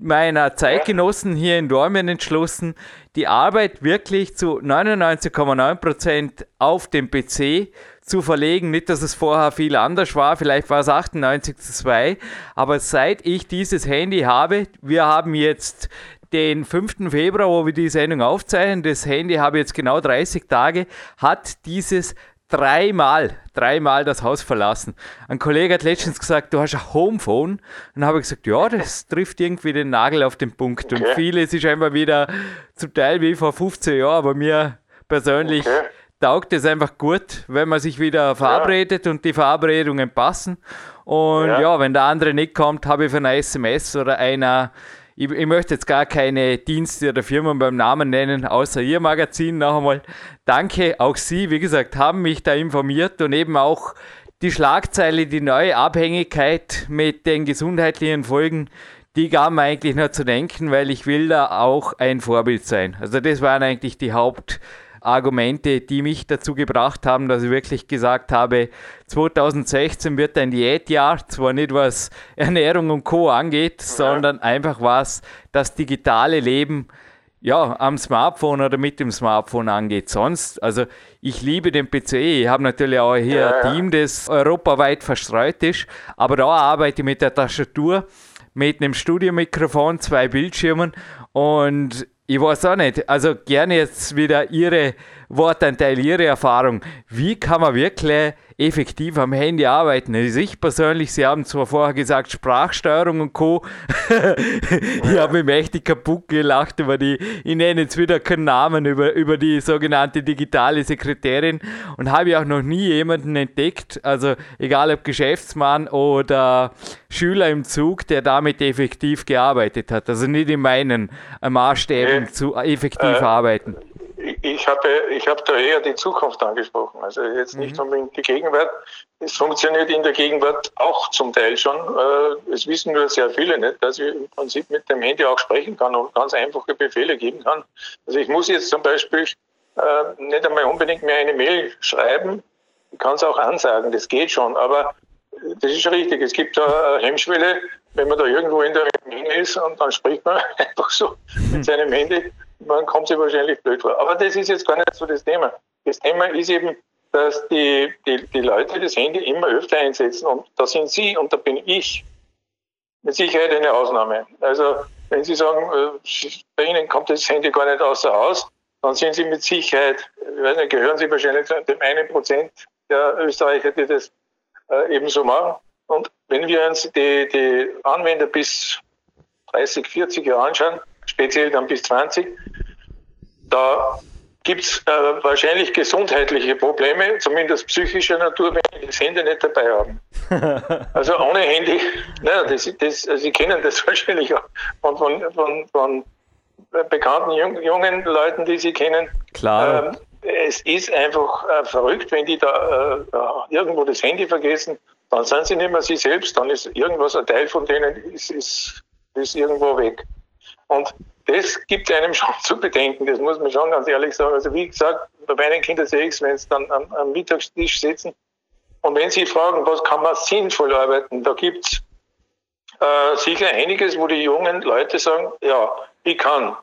meiner Zeitgenossen hier in Dormien entschlossen, die Arbeit wirklich zu 99,9% auf dem PC zu verlegen. Nicht, dass es vorher viel anders war, vielleicht war es 98 zu 2, aber seit ich dieses Handy habe, wir haben jetzt den 5. Februar, wo wir die Sendung aufzeichnen, das Handy habe jetzt genau 30 Tage, hat dieses dreimal, dreimal das Haus verlassen. Ein Kollege hat letztens gesagt, du hast ein Homephone. Und dann habe ich gesagt, ja, das trifft irgendwie den Nagel auf den Punkt. Okay. Und vieles ist einfach wieder zum Teil wie vor 15 Jahren, aber mir persönlich okay. taugt es einfach gut, wenn man sich wieder verabredet ja. und die Verabredungen passen. Und ja. ja, wenn der andere nicht kommt, habe ich für eine SMS oder einer ich, ich, möchte jetzt gar keine Dienste oder Firmen beim Namen nennen, außer Ihr Magazin noch einmal. Danke, auch Sie, wie gesagt, haben mich da informiert und eben auch die Schlagzeile, die neue Abhängigkeit mit den gesundheitlichen Folgen, die gab mir eigentlich nur zu denken, weil ich will da auch ein Vorbild sein. Also das waren eigentlich die Haupt Argumente, die mich dazu gebracht haben, dass ich wirklich gesagt habe, 2016 wird ein Diätjahr, zwar nicht was Ernährung und Co. angeht, ja. sondern einfach was das digitale Leben ja, am Smartphone oder mit dem Smartphone angeht. Sonst, also ich liebe den PC. Ich habe natürlich auch hier ja, ein Team, das europaweit verstreut ist, aber da arbeite ich mit der Tastatur, mit einem Studiomikrofon, zwei Bildschirmen und ich weiß auch nicht, also gerne jetzt wieder Ihre Wortanteil, Ihre Erfahrung. Wie kann man wirklich effektiv am Handy arbeiten. Also ich persönlich, Sie haben zwar vorher gesagt, Sprachsteuerung und Co. ich habe mich mächtig kaputt gelacht über die, ich nenne jetzt wieder keinen Namen, über, über die sogenannte digitale Sekretärin und habe auch noch nie jemanden entdeckt, also egal ob Geschäftsmann oder Schüler im Zug, der damit effektiv gearbeitet hat. Also nicht in meinen Maßstäben äh, zu effektiv äh, arbeiten ich habe, ich habe da eher die Zukunft angesprochen. Also jetzt nicht mhm. unbedingt die Gegenwart. Es funktioniert in der Gegenwart auch zum Teil schon. Äh, es wissen nur sehr viele nicht, dass ich im Prinzip mit dem Handy auch sprechen kann und ganz einfache Befehle geben kann. Also ich muss jetzt zum Beispiel äh, nicht einmal unbedingt mehr eine Mail schreiben. Ich kann es auch ansagen, das geht schon. Aber das ist richtig. Es gibt da Hemmschwelle, wenn man da irgendwo in der Menge ist und dann spricht man einfach so mit seinem Handy man kommt sich wahrscheinlich blöd vor. Aber das ist jetzt gar nicht so das Thema. Das Thema ist eben, dass die, die, die Leute das Handy immer öfter einsetzen und da sind Sie und da bin ich mit Sicherheit eine Ausnahme. Also wenn Sie sagen, äh, bei Ihnen kommt das Handy gar nicht außer Haus, dann sind Sie mit Sicherheit, nicht, gehören Sie wahrscheinlich zu dem einen Prozent der Österreicher, die das äh, ebenso machen. Und wenn wir uns die, die Anwender bis 30, 40 Jahre anschauen, speziell dann bis 20, da gibt es äh, wahrscheinlich gesundheitliche Probleme, zumindest psychischer Natur, wenn die das Handy nicht dabei haben. also ohne Handy, naja, das, das, also Sie kennen das wahrscheinlich auch von, von, von, von bekannten jungen, jungen Leuten, die Sie kennen. Klar. Ähm, es ist einfach äh, verrückt, wenn die da äh, irgendwo das Handy vergessen, dann sind sie nicht mehr sie selbst, dann ist irgendwas, ein Teil von denen ist, ist, ist irgendwo weg. Und das gibt einem schon zu bedenken, das muss man schon ganz ehrlich sagen. Also wie gesagt, bei meinen Kindern sehe ich es, wenn sie dann am, am, Mittagstisch sitzen und wenn sie fragen, was kann man sinnvoll arbeiten, da gibt es äh, sicher einiges, wo die jungen Leute sagen, ja, ich kann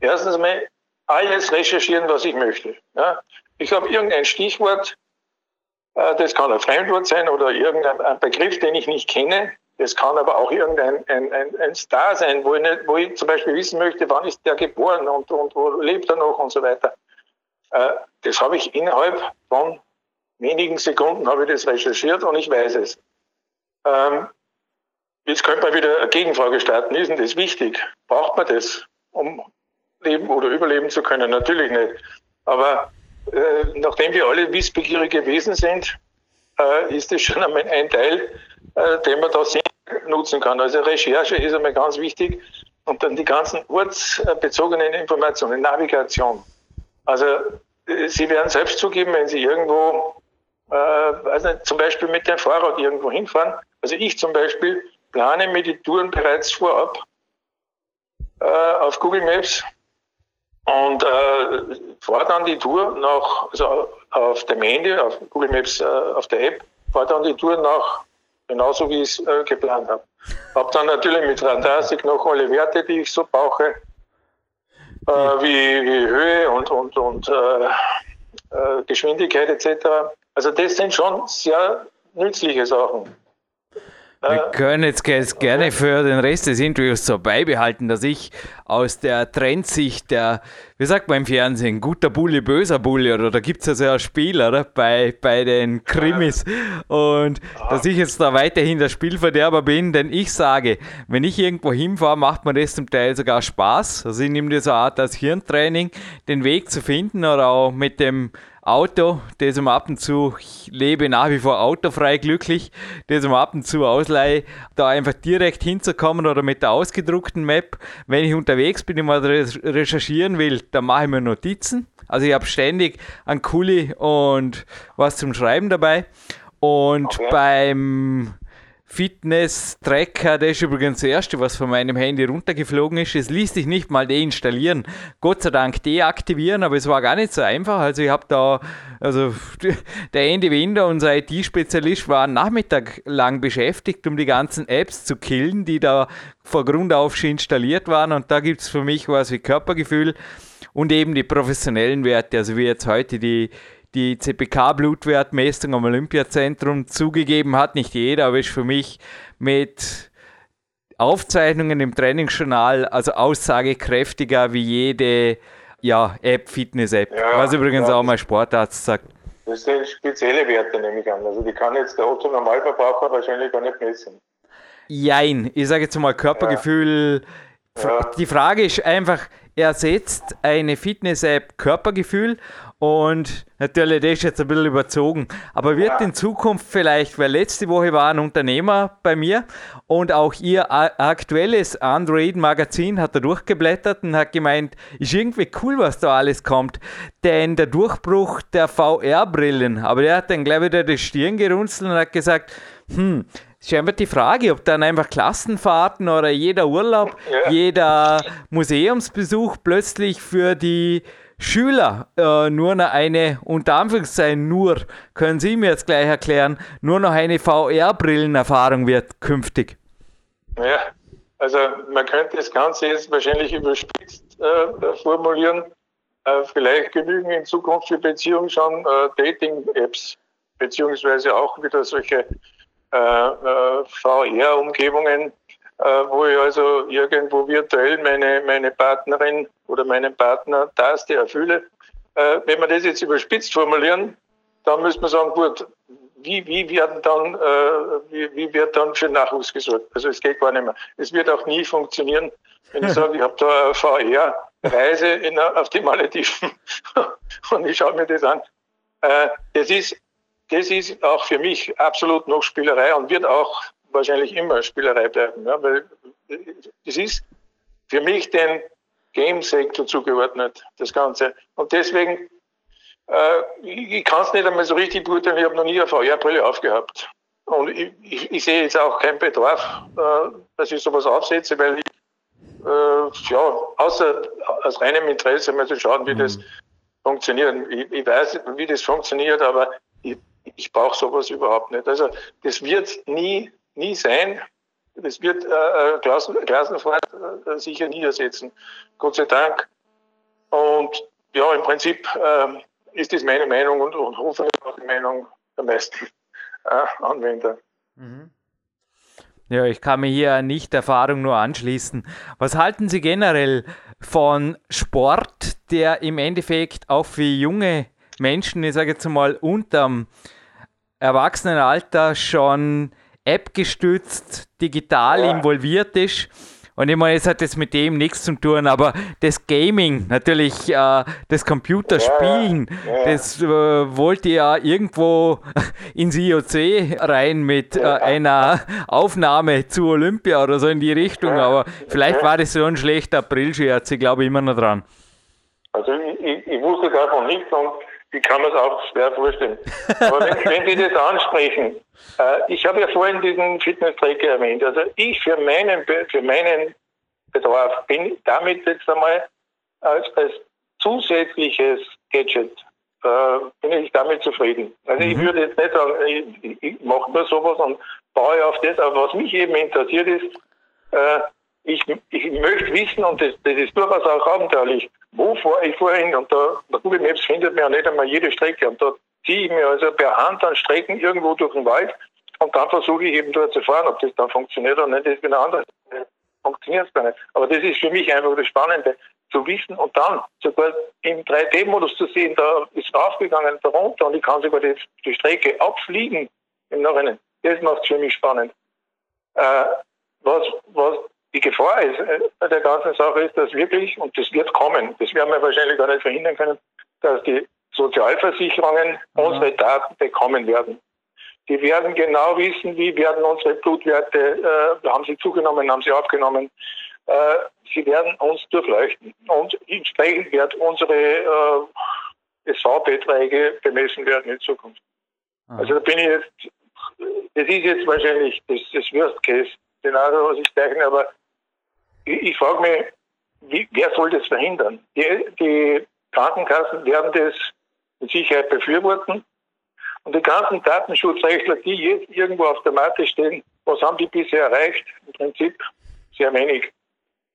erstens mal alles recherchieren, was ich möchte. Ja? Ich habe irgendein Stichwort, äh, das kann ein Fremdwort sein oder irgendein Begriff, den ich nicht kenne. Das kann aber auch irgendein ein, ein, ein Star sein, wo ich, nicht, wo ich zum Beispiel wissen möchte, wann ist der geboren und, und wo lebt er noch und so weiter. Äh, das habe ich innerhalb von wenigen Sekunden habe ich das recherchiert und ich weiß es. Ähm, jetzt könnte man wieder eine Gegenfrage starten. Ist denn das wichtig? Braucht man das, um leben oder überleben zu können? Natürlich nicht. Aber äh, nachdem wir alle wissbegierige Wesen sind, äh, ist das schon einmal ein Teil, äh, den man da nutzen kann. Also Recherche ist einmal ganz wichtig und dann die ganzen ortsbezogenen Informationen, Navigation. Also äh, Sie werden selbst zugeben, wenn Sie irgendwo, äh, also zum Beispiel mit dem Fahrrad irgendwo hinfahren. Also ich zum Beispiel plane mir die Touren bereits vorab äh, auf Google Maps und äh, fahre dann die Tour nach, also auf dem Handy, auf Google Maps, äh, auf der App, fahre dann die Tour nach genauso wie ich es äh, geplant habe. Habe dann natürlich mit Radastik noch alle Werte, die ich so brauche, äh, wie, wie Höhe und, und, und äh, äh Geschwindigkeit etc. Also das sind schon sehr nützliche Sachen. Wir können jetzt gerne für den Rest des Interviews so beibehalten, dass ich aus der Trendsicht der, wie sagt man im Fernsehen, guter Bulli, böser Bulli, oder da gibt es ja so ein Spiel, oder? Bei, bei den Krimis. Und dass ich jetzt da weiterhin der Spielverderber bin, denn ich sage, wenn ich irgendwo hinfahre, macht mir das zum Teil sogar Spaß. Also ich nehme das so eine Art als Hirntraining, den Weg zu finden oder auch mit dem Auto, das um ab und zu, ich lebe nach wie vor autofrei glücklich, das um ab und zu ausleihe, da einfach direkt hinzukommen oder mit der ausgedruckten Map. Wenn ich unterwegs bin und mal recherchieren will, dann mache ich mir Notizen. Also ich habe ständig einen Kuli und was zum Schreiben dabei. Und okay. beim Fitness-Tracker, das ist übrigens das erste, was von meinem Handy runtergeflogen ist. Es ließ sich nicht mal deinstallieren. Gott sei Dank deaktivieren, aber es war gar nicht so einfach. Also ich habe da, also der Andy Winder, unser IT-Spezialist, war Nachmittag lang beschäftigt, um die ganzen Apps zu killen, die da vor Grund auf schon installiert waren. Und da gibt es für mich was wie Körpergefühl und eben die professionellen Werte, also wie jetzt heute die die CPK-Blutwertmessung am Olympiazentrum zugegeben hat. Nicht jeder, aber ist für mich mit Aufzeichnungen im Trainingsjournal also aussagekräftiger wie jede ja, App, Fitness-App. Ja, was übrigens ja, auch mein Sportarzt sagt. Das sind spezielle Werte, nehme ich an. Also die kann jetzt der Otto Normalverbraucher wahrscheinlich gar nicht messen. Jein, ich sage jetzt mal Körpergefühl. Ja. Die Frage ist einfach, ersetzt eine Fitness-App Körpergefühl und natürlich, das ist jetzt ein bisschen überzogen, aber wird in Zukunft vielleicht, weil letzte Woche war ein Unternehmer bei mir und auch ihr aktuelles Android-Magazin hat er durchgeblättert und hat gemeint, ist irgendwie cool, was da alles kommt. Denn der Durchbruch der VR-Brillen, aber der hat dann gleich wieder die Stirn gerunzelt und hat gesagt, hm, ist einfach die Frage, ob dann einfach Klassenfahrten oder jeder Urlaub, ja. jeder Museumsbesuch plötzlich für die Schüler äh, nur noch eine, unter Anführungszeichen nur, können Sie mir jetzt gleich erklären, nur noch eine VR-Brillenerfahrung wird künftig? Ja, also man könnte das Ganze jetzt wahrscheinlich überspitzt äh, formulieren. Äh, vielleicht genügen in Zukunft für Beziehungen schon äh, Dating-Apps, beziehungsweise auch wieder solche äh, äh, VR-Umgebungen, wo ich also irgendwo virtuell meine, meine Partnerin oder meinen Partner Taste erfülle. Äh, wenn wir das jetzt überspitzt formulieren, dann müssen wir sagen, gut, wie, wie, werden dann, äh, wie, wie wird dann für Nachwuchs gesorgt? Also es geht gar nicht mehr. Es wird auch nie funktionieren, wenn ich sage, ich habe da eine VR-Reise auf die Malediven und ich schaue mir das an. Äh, das, ist, das ist auch für mich absolut noch Spielerei und wird auch wahrscheinlich immer Spielerei bleiben. Ja, weil das ist für mich den Game-Sektor zugeordnet, das Ganze. Und deswegen, äh, ich, ich kann es nicht einmal so richtig beurteilen, ich habe noch nie eine VR-Brille aufgehabt. Und ich, ich, ich, sehe jetzt auch keinen Bedarf, äh, dass ich sowas aufsetze, weil ich, äh, ja, außer aus reinem Interesse mal zu schauen, wie mhm. das funktioniert. Ich, ich, weiß, wie das funktioniert, aber ich, ich brauche sowas überhaupt nicht. Also das wird nie nie sein. Das wird äh, äh, Klassen, Klassenfahrt äh, sicher nie ersetzen. Gott sei Dank. Und ja, im Prinzip äh, ist das meine Meinung und, und hoffentlich auch die Meinung der meisten äh, Anwender. Mhm. Ja, ich kann mir hier nicht Erfahrung nur anschließen. Was halten Sie generell von Sport, der im Endeffekt auch für junge Menschen, ich sage jetzt mal, unterm Erwachsenenalter schon App-gestützt, digital ja. involviert ist. Und ich meine, es hat jetzt mit dem nichts zu tun, aber das Gaming, natürlich äh, das Computerspielen, ja, ja. das äh, wollte ja irgendwo ins IOC rein mit äh, einer Aufnahme zu Olympia oder so in die Richtung, aber vielleicht war das so ein schlechter Aprilscherz, ich glaube immer noch dran. Also ich, ich, ich wusste davon nichts und ich kann mir das auch schwer vorstellen. Aber wenn, wenn Sie das ansprechen, äh, ich habe ja vorhin diesen Fitness-Tracker erwähnt. Also ich für meinen, für meinen Bedarf bin damit jetzt einmal als, als zusätzliches Gadget äh, bin ich damit zufrieden. Also mhm. ich würde jetzt nicht sagen, ich, ich mache nur sowas und baue auf das, aber was mich eben interessiert ist, äh, ich, ich möchte wissen, und das, das ist durchaus auch abenteuerlich, wo fahre ich vorhin? Und da, bei Google Maps findet man ja nicht einmal jede Strecke. Und da ziehe ich mir also per Hand an Strecken irgendwo durch den Wald und dann versuche ich eben dort zu fahren. Ob das dann funktioniert oder nicht, ist wieder anders. Funktioniert es gar nicht. Aber das ist für mich einfach das Spannende, zu wissen und dann sogar im 3D-Modus zu sehen, da ist raufgegangen, da runter und ich kann sogar die, die Strecke abfliegen im Nachhinein. Das macht es für mich spannend. Äh, was, was die Gefahr ist, äh, bei der ganzen Sache ist, dass wirklich, und das wird kommen, das werden wir wahrscheinlich gar nicht verhindern können, dass die Sozialversicherungen mhm. unsere Daten bekommen werden. Die werden genau wissen, wie werden unsere Blutwerte, äh, haben sie zugenommen, haben sie abgenommen. Äh, sie werden uns durchleuchten und entsprechend wird unsere äh, SV-Beträge bemessen werden in Zukunft. Mhm. Also da bin ich jetzt das ist jetzt wahrscheinlich das, das Worst-Case-Szenario, was ich zeichne, aber ich, ich frage mich, wie, wer soll das verhindern? Die, die Krankenkassen werden das mit Sicherheit befürworten. Und die ganzen Datenschutzrechtler, die jetzt irgendwo auf der Matte stehen, was haben die bisher erreicht? Im Prinzip sehr wenig.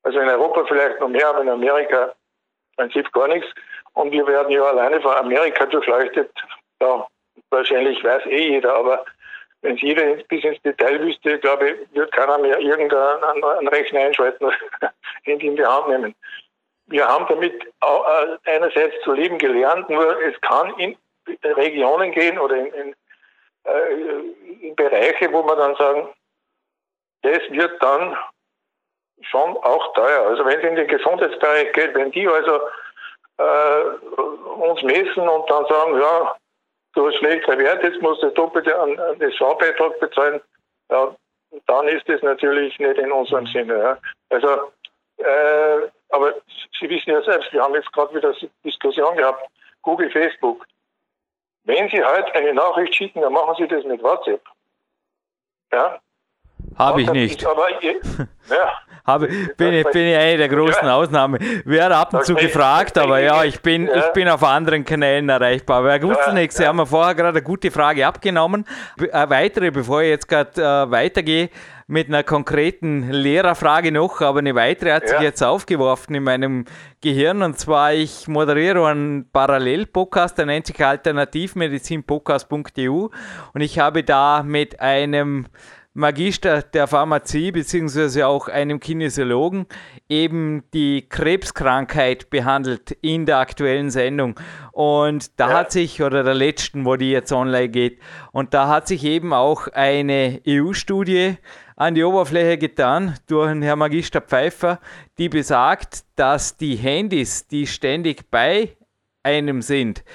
Also in Europa vielleicht noch mehr, aber in Amerika im Prinzip gar nichts. Und wir werden ja alleine von Amerika durchleuchtet. Ja, wahrscheinlich weiß eh jeder, aber wenn es jeder bis ins Detail wüsste, glaube ich, wird keiner mehr irgendeinen Rechner einschalten und in die Hand nehmen. Wir haben damit äh, einerseits zu leben gelernt, nur es kann in Regionen gehen oder in, in, äh, in Bereiche, wo man dann sagen, das wird dann schon auch teuer. Also wenn es in den Gesundheitsbereich geht, wenn die also äh, uns messen und dann sagen, ja, du hast schlechter Wert, jetzt musst du doppelte an, an den Schaubeitrag bezahlen, ja, dann ist das natürlich nicht in unserem. Sinne. Ja. Also, äh, aber Sie wissen ja selbst, wir haben jetzt gerade wieder Diskussion gehabt, Google, Facebook. Wenn Sie heute eine Nachricht schicken, dann machen Sie das mit WhatsApp. Ja, habe ich nicht. Ja. Habe, bin, ich, bin ich eine der großen ja. Ausnahmen. Wäre ab und zu gefragt, aber ja, ich bin, ja. ich bin auf anderen Kanälen erreichbar. Aber Herr Gutzneck, Sie haben mir vorher gerade eine gute Frage abgenommen. Eine weitere, bevor ich jetzt gerade äh, weitergehe, mit einer konkreten Lehrerfrage noch, aber eine weitere hat sich jetzt aufgeworfen in meinem Gehirn und zwar ich moderiere einen Parallel-Podcast, der nennt sich Alternativmedizin-podcast.eu und ich habe da mit einem Magister der Pharmazie beziehungsweise auch einem Kinesiologen eben die Krebskrankheit behandelt in der aktuellen Sendung. Und da ja. hat sich, oder der letzten, wo die jetzt online geht, und da hat sich eben auch eine EU-Studie an die Oberfläche getan durch den Herrn Magister Pfeiffer, die besagt, dass die Handys, die ständig bei einem sind,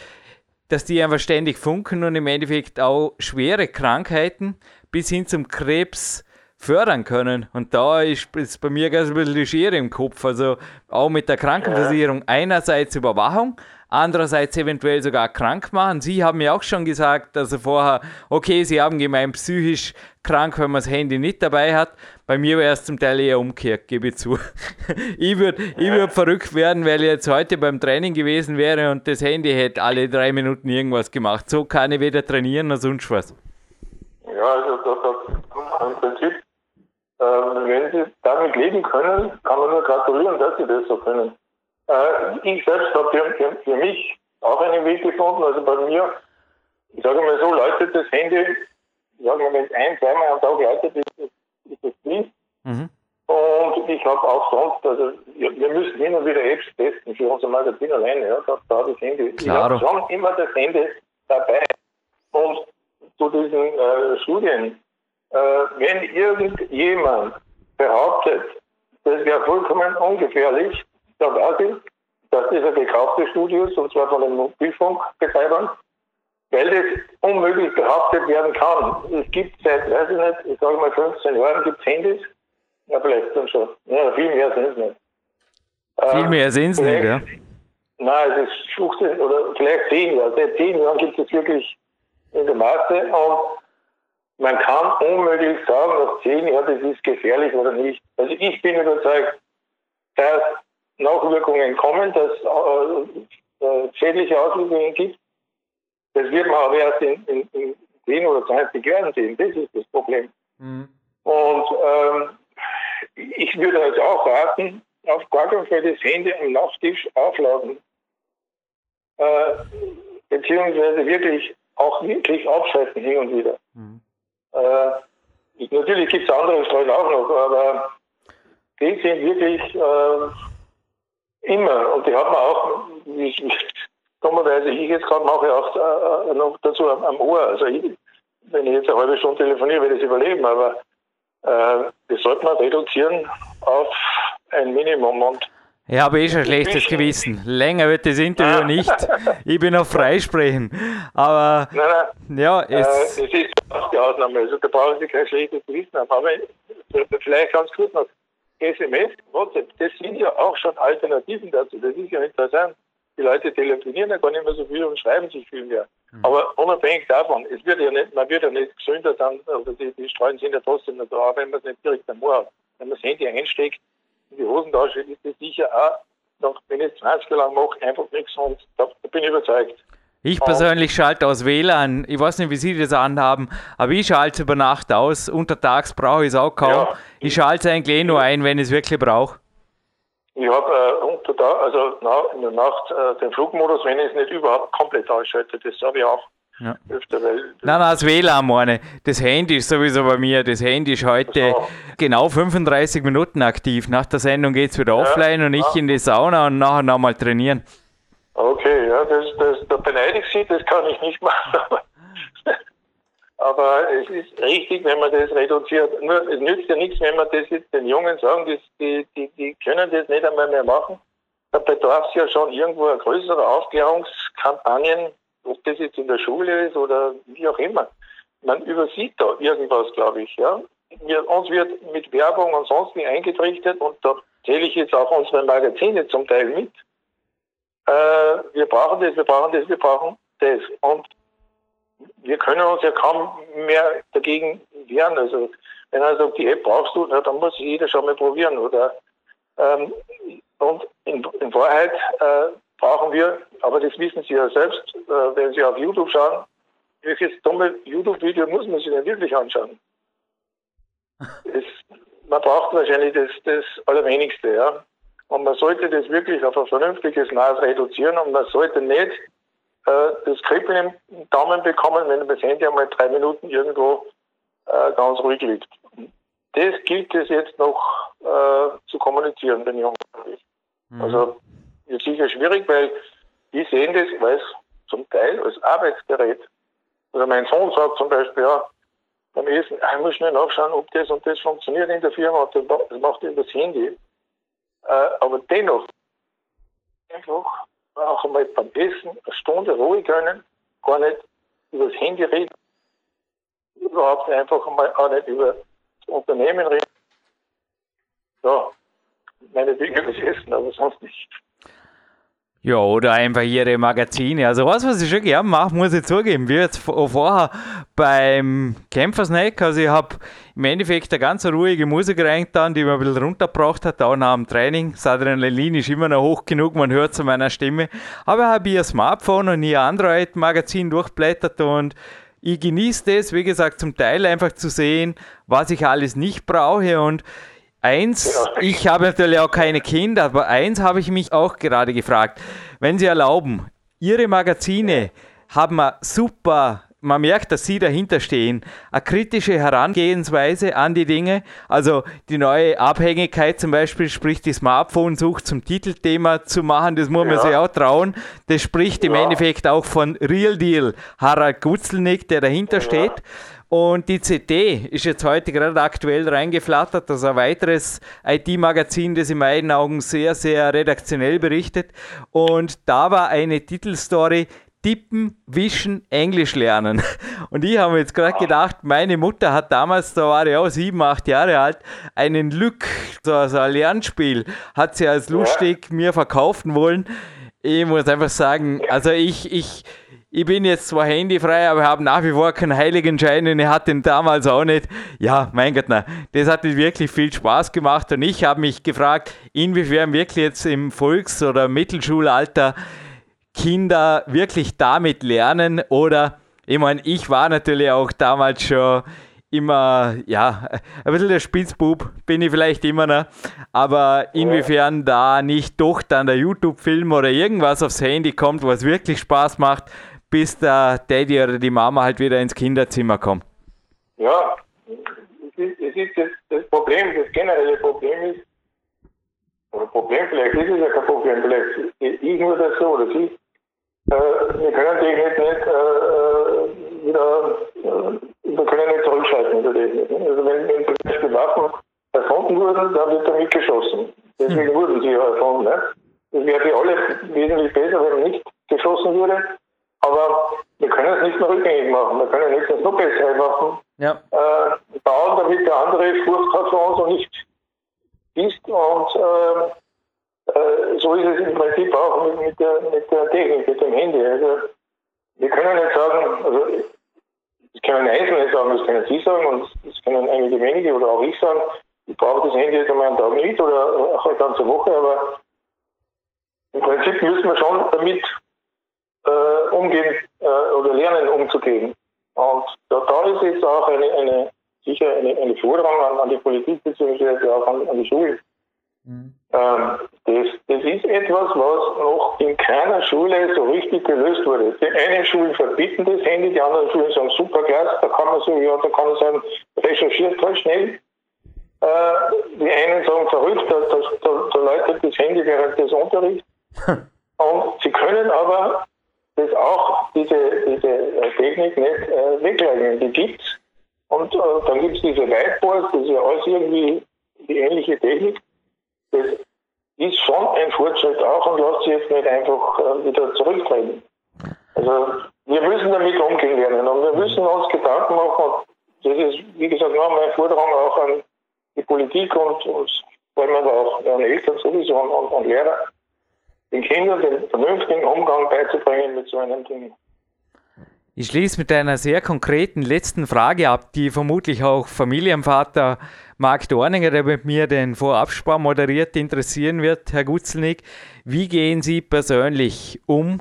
dass die einfach ständig funken und im Endeffekt auch schwere Krankheiten bis hin zum Krebs fördern können. Und da ist, ist bei mir ganz ein bisschen die Schere im Kopf. Also auch mit der Krankenversicherung einerseits Überwachung, andererseits eventuell sogar krank machen. Sie haben ja auch schon gesagt, also vorher, okay, Sie haben gemeint, psychisch krank, wenn man das Handy nicht dabei hat. Bei mir wäre es zum Teil eher umgekehrt, gebe ich zu. ich würde ich würd verrückt werden, weil ich jetzt heute beim Training gewesen wäre und das Handy hätte alle drei Minuten irgendwas gemacht. So kann ich weder trainieren noch sonst was. Ja, also das, das, im Prinzip, äh, wenn Sie damit leben können, kann man nur gratulieren, dass Sie das so können. Äh, ich selbst habe für, für, für, mich auch einen Weg gefunden. Also bei mir, ich sage mal so, läutet das Handy, sagen wir, wenn es ein, zweimal am Tag läutet, ist, ist das Dienst. Mhm. Und ich habe auch sonst, also wir müssen hin und wieder Apps testen für unser Magazin alleine. Ja, da, da habe ich Handy. Klaro. Ich habe schon immer das Handy dabei. Und zu diesen äh, Studien, äh, wenn irgendjemand behauptet, das wäre vollkommen ungefährlich, dann weiß ich, dass das eine gekaufte Studie ist, und zwar von den Mobilfunkbetreibern, weil das unmöglich behauptet werden kann. Es gibt seit, weiß ich nicht, ich sage mal 15 Jahren gibt es Handys, ja vielleicht dann schon, ja, viel mehr sind es nicht. Viel mehr sind es nicht, ja. Nein, es ist 15 oder vielleicht 10 Jahre. Seit 10 Jahren gibt es wirklich in der Masse und man kann unmöglich sagen, nach zehn Jahren, das ist gefährlich oder nicht. Also ich bin überzeugt, dass Nachwirkungen kommen, dass äh, äh, schädliche Auswirkungen gibt. Das wird man aber erst in, in, in 10 oder 20 Jahren sehen. Das ist das Problem. Mhm. Und ähm, ich würde also auch raten, auf gar keinen Fall das Handy am Nachttisch aufladen. Äh, beziehungsweise wirklich auch wirklich abschalten hin und wieder. Mhm. Äh, natürlich gibt es andere Streuen auch noch, aber die sind wirklich äh, immer und die hat man auch, wie ich, dummerweise ich jetzt gerade mache, auch äh, noch dazu am, am Ohr. Also ich, wenn ich jetzt eine halbe Stunde telefoniere, werde ich es überleben, aber äh, das sollte man reduzieren auf ein Minimum und ich habe eh schon ein schlechtes Gewissen. Länger wird das Interview nicht. Ich bin noch freisprechen. Aber nein, nein. ja, es, äh, es ist auch die Ausnahme. Also da brauchen Sie kein schlechtes Gewissen haben. Aber vielleicht ganz kurz noch. SMS, WhatsApp, das sind ja auch schon Alternativen dazu. Das ist ja interessant. Die Leute telefonieren ja gar nicht mehr so viel und schreiben sich viel mehr. Mhm. Aber unabhängig davon, es wird ja nicht, man wird ja nicht gesünder dann, also die, die Strahlen sind ja trotzdem noch da, wenn man es nicht direkt am Ohr hat. Wenn man das Handy einsteckt in die Hosentasche, ist das sicher auch, wenn ich 20 Jahre lang mache, einfach nichts und da, da bin ich überzeugt. Ich persönlich schalte aus WLAN. Ich weiß nicht, wie Sie das anhaben, aber ich schalte es über Nacht aus. Untertags brauche ich es auch kaum. Ja, ich schalte es eigentlich eh nur ein, wenn ich es wirklich brauche. Ich habe äh, unter da, also na, in der Nacht äh, den Flugmodus, wenn ich es nicht überhaupt komplett ausschalte, das habe ich auch. Ja. Nein, nein, das WLAN meine. Das Handy ist sowieso bei mir. Das Handy ist heute so. genau 35 Minuten aktiv. Nach der Sendung geht es wieder ja, offline und ich ja. in die Sauna und nachher nochmal trainieren. Okay, ja, das, das, da beneide ich Sie, das kann ich nicht machen. Aber es ist richtig, wenn man das reduziert. Nur, es nützt ja nichts, wenn man das jetzt den Jungen sagen, die, die, die, die können das nicht einmal mehr machen. Da bedarf es ja schon irgendwo eine größere Aufklärungskampagnen, ob das jetzt in der Schule ist oder wie auch immer. Man übersieht da irgendwas, glaube ich. Ja? Wir, uns wird mit Werbung und sonst wie eingetrichtert und da zähle ich jetzt auch unsere Magazine zum Teil mit. Äh, wir brauchen das, wir brauchen das, wir brauchen das. Und wir können uns ja kaum mehr dagegen wehren. Also wenn er sagt, die App brauchst du, na, dann muss jeder schon mal probieren. Oder ähm, und in, in Wahrheit äh, brauchen wir, aber das wissen Sie ja selbst, äh, wenn Sie auf YouTube schauen, welches dumme YouTube-Video muss man sich denn wirklich anschauen? Es, man braucht wahrscheinlich das, das Allerwenigste, ja. Und man sollte das wirklich auf ein vernünftiges Maß reduzieren und man sollte nicht äh, das Kribbeln im Daumen bekommen, wenn das Handy einmal drei Minuten irgendwo äh, ganz ruhig liegt. Das gilt es jetzt noch äh, zu kommunizieren, den Jungen. Mhm. Also ist sicher schwierig, weil die sehen das als zum Teil als Arbeitsgerät. Also mein Sohn sagt zum Beispiel, ja, beim Essen, ich muss schnell nachschauen, ob das und das funktioniert in der Firma, das macht über das Handy. Äh, aber dennoch, einfach auch einmal beim Essen eine Stunde ruhig können, gar nicht über das Handy reden, überhaupt einfach einmal auch nicht über das Unternehmen reden. Ja, meine Dinge das Essen, aber sonst nicht. Ja, oder einfach ihre Magazine. Also was, was ich schon gerne mache, muss ich zugeben, wie jetzt vorher beim Kämpfersnack. Also ich habe im Endeffekt eine ganz ruhige Musik reingetan, die mir ein bisschen runtergebracht hat, auch nach dem Training. Das Adrenalin ist immer noch hoch genug, man hört an meiner Stimme. Aber habe ich ein Smartphone und ihr Android-Magazin durchblättert und ich genieße das, wie gesagt, zum Teil einfach zu sehen, was ich alles nicht brauche und Eins, ich habe natürlich auch keine Kinder, aber eins habe ich mich auch gerade gefragt. Wenn Sie erlauben, Ihre Magazine haben super, man merkt, dass Sie dahinter stehen, eine kritische Herangehensweise an die Dinge. Also die neue Abhängigkeit zum Beispiel, sprich die Smartphone-Sucht zum Titelthema zu machen, das muss man ja. sich auch trauen. Das spricht im ja. Endeffekt auch von Real Deal Harald Gutzelnick, der dahinter ja. steht. Und die CD ist jetzt heute gerade aktuell reingeflattert, also ein weiteres IT-Magazin, das in meinen Augen sehr, sehr redaktionell berichtet. Und da war eine Titelstory, Tippen, Wischen, Englisch lernen. Und ich habe mir jetzt gerade gedacht, meine Mutter hat damals, da war ich auch sieben, acht Jahre alt, einen Lück, so also ein Lernspiel, hat sie als lustig mir verkaufen wollen. Ich muss einfach sagen, also ich, ich, ich bin jetzt zwar handyfrei, aber habe nach wie vor keinen Heiligenschein und ich hatte ihn damals auch nicht. Ja, mein Gott, na, das hat wirklich viel Spaß gemacht und ich habe mich gefragt, inwiefern wirklich jetzt im Volks- oder Mittelschulalter Kinder wirklich damit lernen oder, ich meine, ich war natürlich auch damals schon immer, ja, ein bisschen der Spitzbub bin ich vielleicht immer noch, aber inwiefern da nicht doch dann der YouTube-Film oder irgendwas aufs Handy kommt, was wirklich Spaß macht, bis der Daddy oder die Mama halt wieder ins Kinderzimmer kommt. Ja, es ist das, das Problem, das generelle Problem ist, oder Problem, vielleicht ist es ja kein Problem, vielleicht ich nur das so oder sie, äh, wir können Technik nicht äh, wieder, äh, wir können nicht zurückschalten über Technik. Also wenn, wenn zum Beispiel Waffen erfunden wurden, dann wird damit geschossen. Deswegen hm. wurden sie ja erfunden. Ne? Das wäre für alle wesentlich besser, wenn nicht geschossen würde. Aber wir können es nicht mehr rückgängig machen. Wir können nicht das noch besser machen. Ja. Äh, bauen, damit der andere Furcht hat vor uns und nicht ist. Und äh, äh, so ist es im Prinzip auch mit, mit, der, mit der Technik, mit dem Handy. Also wir können nicht sagen, also das können Einzelne sagen, das können Sie sagen und das können einige wenige oder auch ich sagen, ich brauche das Handy jetzt einmal einen Tag nicht oder auch eine ganze Woche, aber im Prinzip müssen wir schon damit äh, umgehen äh, oder lernen umzugehen. Und da, da ist jetzt auch eine, eine sicher eine, eine Forderung an, an die Politik beziehungsweise auch an, an die Schulen. Mhm. Ähm, das, das ist etwas, was noch in keiner Schule so richtig gelöst wurde. Die einen Schulen verbieten das Handy, die anderen Schulen sagen super klasse, da kann man so, ja, da kann man sagen, recherchiert halt schnell. Äh, die einen sagen verrückt, da, da, da, da läutet das Handy während des Unterrichts. Und sie können aber das auch, diese, diese Technik nicht äh, wegleugnen. Die gibt's. Und äh, dann gibt es diese Whiteboards, das ist ja alles irgendwie die ähnliche Technik. Das ist schon ein Fortschritt auch und lässt sich jetzt nicht einfach äh, wieder zurücktreten. Also wir müssen damit umgehen lernen und wir müssen uns Gedanken machen. Und das ist, wie gesagt, noch meine Forderung auch an die Politik und, und vor allem auch an Eltern sowieso und, und Lehrer, den Kindern den vernünftigen Umgang beizubringen mit so einem Ding. Ich schließe mit einer sehr konkreten letzten Frage ab, die vermutlich auch Familienvater Marc Dorninger, der mit mir den Vorabspar moderiert, interessieren wird. Herr Gutzelnick, wie gehen Sie persönlich um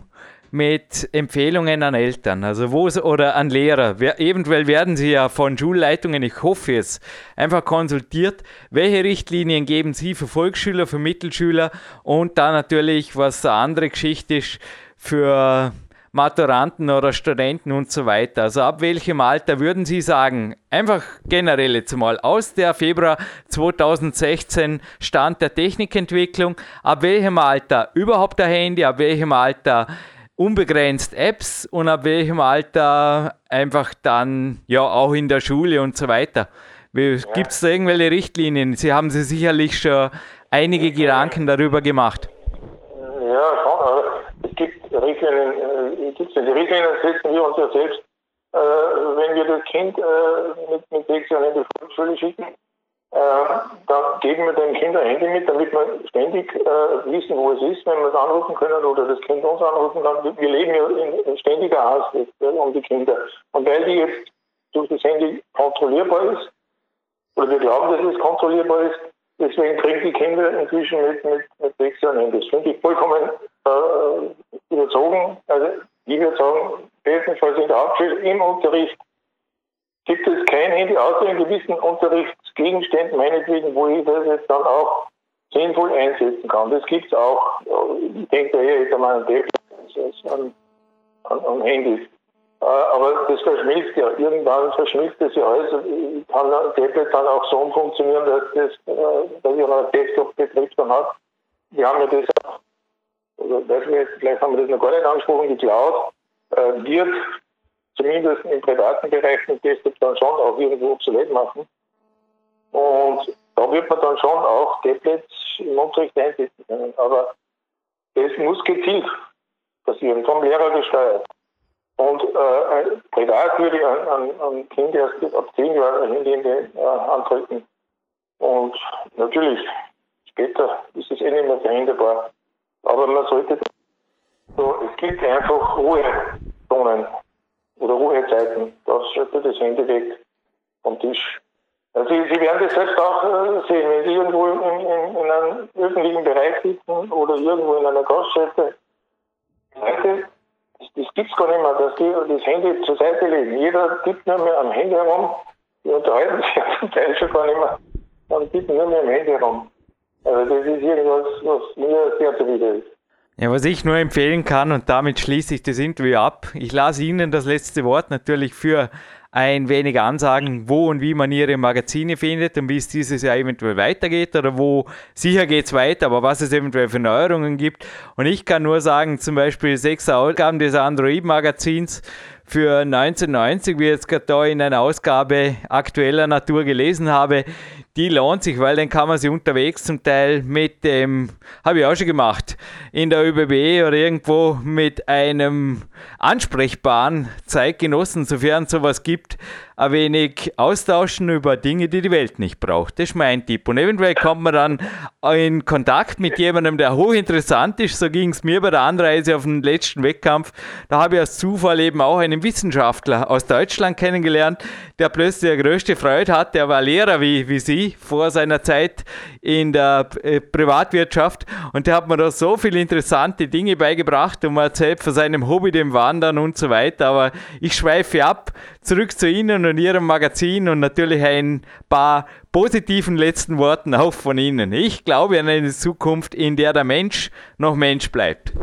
mit Empfehlungen an Eltern, also wo oder an Lehrer. Eventuell werden Sie ja von Schulleitungen, ich hoffe es, einfach konsultiert. Welche Richtlinien geben Sie für Volksschüler, für Mittelschüler und dann natürlich, was eine andere Geschichte ist, für Maturanten oder Studenten und so weiter. Also ab welchem Alter würden Sie sagen, einfach generell jetzt mal aus der Februar 2016 Stand der Technikentwicklung, ab welchem Alter überhaupt ein Handy, ab welchem Alter unbegrenzt Apps und ab welchem Alter einfach dann ja auch in der Schule und so weiter. Gibt es da irgendwelche Richtlinien? Sie haben sich sicherlich schon einige Gedanken darüber gemacht. Ja, schon. Es gibt Richtlinien, äh, Die Richtlinien setzen wir uns ja selbst, äh, wenn wir das Kind äh, mit, mit sechs Jahren in die Volksschule schicken äh, dann geben wir den Kindern Handy mit, damit wir ständig äh, wissen, wo es ist, wenn wir es anrufen können oder das Kind uns anrufen kann. Wir leben ja in, ständiger Angst ja, um die Kinder. Und weil die jetzt durch das Handy kontrollierbar ist, oder wir glauben, dass es kontrollierbar ist, deswegen kriegen die Kinder inzwischen mit, mit, mit sechs Jahren Handys. Finde ich vollkommen äh, überzogen. Also ich würde sagen, bestenfalls in der Hauptschule im Unterricht gibt es kein Handy, außer in gewissen Unterrichtsgegenständen, meinetwegen, wo ich das jetzt dann auch sinnvoll einsetzen kann. Das gibt es auch. Ich denke da eher jetzt an einen Tablet an, an, an Handys. Äh, aber das verschmilzt ja. Irgendwann verschmilzt das ja alles. Kann ein Tablet dann auch so funktionieren, dass das, äh, dass ich einen Desktop-Betrieb dann hat. Wir haben ja das auch, also, weiß nicht, vielleicht haben wir das noch gar nicht angesprochen, die Cloud äh, wird zumindest im privaten Bereich den Desktop dann schon auch irgendwo obsolet machen. Und da wird man dann schon auch Tablets im Unterricht einsetzen können. Aber es muss gezielt passieren, vom Lehrer gesteuert. Und äh, privat würde ich an, an, Kinder erst ab 10 Jahren Handy äh, andrücken. Und natürlich, später ist es eh nicht mehr verhinderbar. Aber man sollte so, es gibt einfach Ruhezonen oder Ruhezeiten. Das sollte das Handy weg vom Tisch. Also Sie, Sie werden das selbst auch äh, sehen, wenn Sie irgendwo in, in, in, einem öffentlichen Bereich sitzen oder irgendwo in einer Gaststätte. Das, das gibt es gar nicht mehr, dass die das Handy zur Seite legen. Jeder tippt nur mehr am Handy herum. Die unterhalten sich zum Teil schon gar nicht mehr und tippen nur mehr am Handy herum. Also das ist irgendwas, was mir sehr zuwider ist. Ja, was ich nur empfehlen kann, und damit schließe ich das Interview ab, ich lasse Ihnen das letzte Wort natürlich für ein wenig Ansagen, wo und wie man Ihre Magazine findet und wie es dieses Jahr eventuell weitergeht oder wo sicher geht es weiter, aber was es eventuell für Neuerungen gibt. Und ich kann nur sagen, zum Beispiel sechs Ausgaben des Android-Magazins für 1990, wie ich jetzt gerade da in einer Ausgabe aktueller Natur gelesen habe, die lohnt sich, weil dann kann man sie unterwegs zum Teil mit dem, habe ich auch schon gemacht, in der ÖBB oder irgendwo mit einem ansprechbaren Zeitgenossen, sofern es sowas gibt, ein wenig austauschen über Dinge, die die Welt nicht braucht. Das ist mein Tipp. Und eventuell kommt man dann in Kontakt mit jemandem, der hochinteressant ist. So ging es mir bei der Anreise auf den letzten Wettkampf. Da habe ich als Zufall eben auch einen Wissenschaftler aus Deutschland kennengelernt, der plötzlich die größte Freude hat. Der war Lehrer wie, wie Sie vor seiner Zeit in der äh, Privatwirtschaft und der hat mir da so viele interessante Dinge beigebracht und erzählt von seinem Hobby, dem Wandern und so weiter. Aber ich schweife ab, zurück zu Ihnen und Ihrem Magazin und natürlich ein paar positiven letzten Worten auch von Ihnen. Ich glaube an eine Zukunft, in der der Mensch noch Mensch bleibt.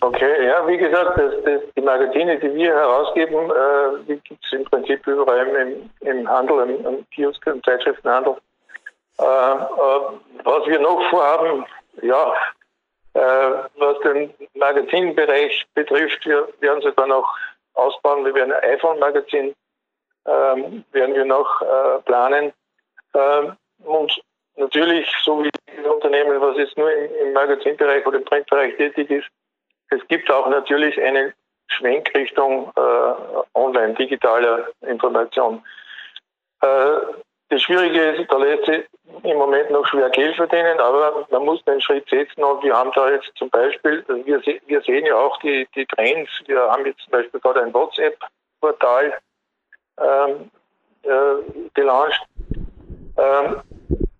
Okay, ja, wie gesagt, das, das, die Magazine, die wir herausgeben, äh, die gibt es im Prinzip überall im, im Handel, im, im Kiosk, im Zeitschriftenhandel. Äh, äh, was wir noch vorhaben, ja, äh, was den Magazinbereich betrifft, wir werden sie dann auch ausbauen. Wir werden ein iPhone-Magazin ähm, werden wir noch äh, planen. Ähm, und natürlich, so wie das Unternehmen, was jetzt nur im, im Magazinbereich oder im Printbereich tätig ist, es gibt auch natürlich einen Schwenk Richtung äh, online, digitaler Information. Äh, das Schwierige ist, da lässt sich im Moment noch schwer Geld verdienen, aber man muss den Schritt setzen und wir haben da jetzt zum Beispiel, wir, wir sehen ja auch die, die Trends, wir haben jetzt zum Beispiel gerade ein WhatsApp-Portal ähm, äh, gelauncht ähm,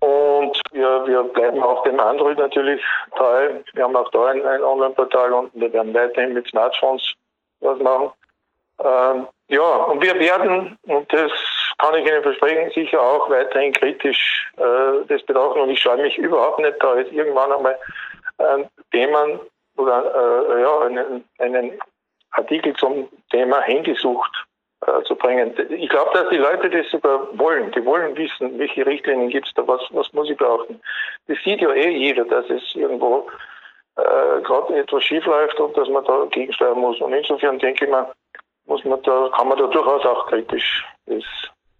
und wir, wir bleiben auch dem Android natürlich treu. Wir haben auch da ein, ein Online-Portal und wir werden weiterhin mit Smartphones was machen. Ähm, ja, und wir werden, und das kann ich Ihnen versprechen, sicher auch weiterhin kritisch äh, das betrachten. Und ich scheue mich überhaupt nicht, da jetzt irgendwann einmal äh, Themen oder äh, ja, einen, einen Artikel zum Thema Handysucht äh, zu bringen. Ich glaube, dass die Leute das sogar wollen. Die wollen wissen, welche Richtlinien gibt es da, was, was muss ich beachten. Das sieht ja eh jeder, dass es irgendwo äh, gerade etwas schief läuft und dass man da gegensteuern muss. Und insofern denke ich mal, muss man da, kann man da durchaus auch kritisch das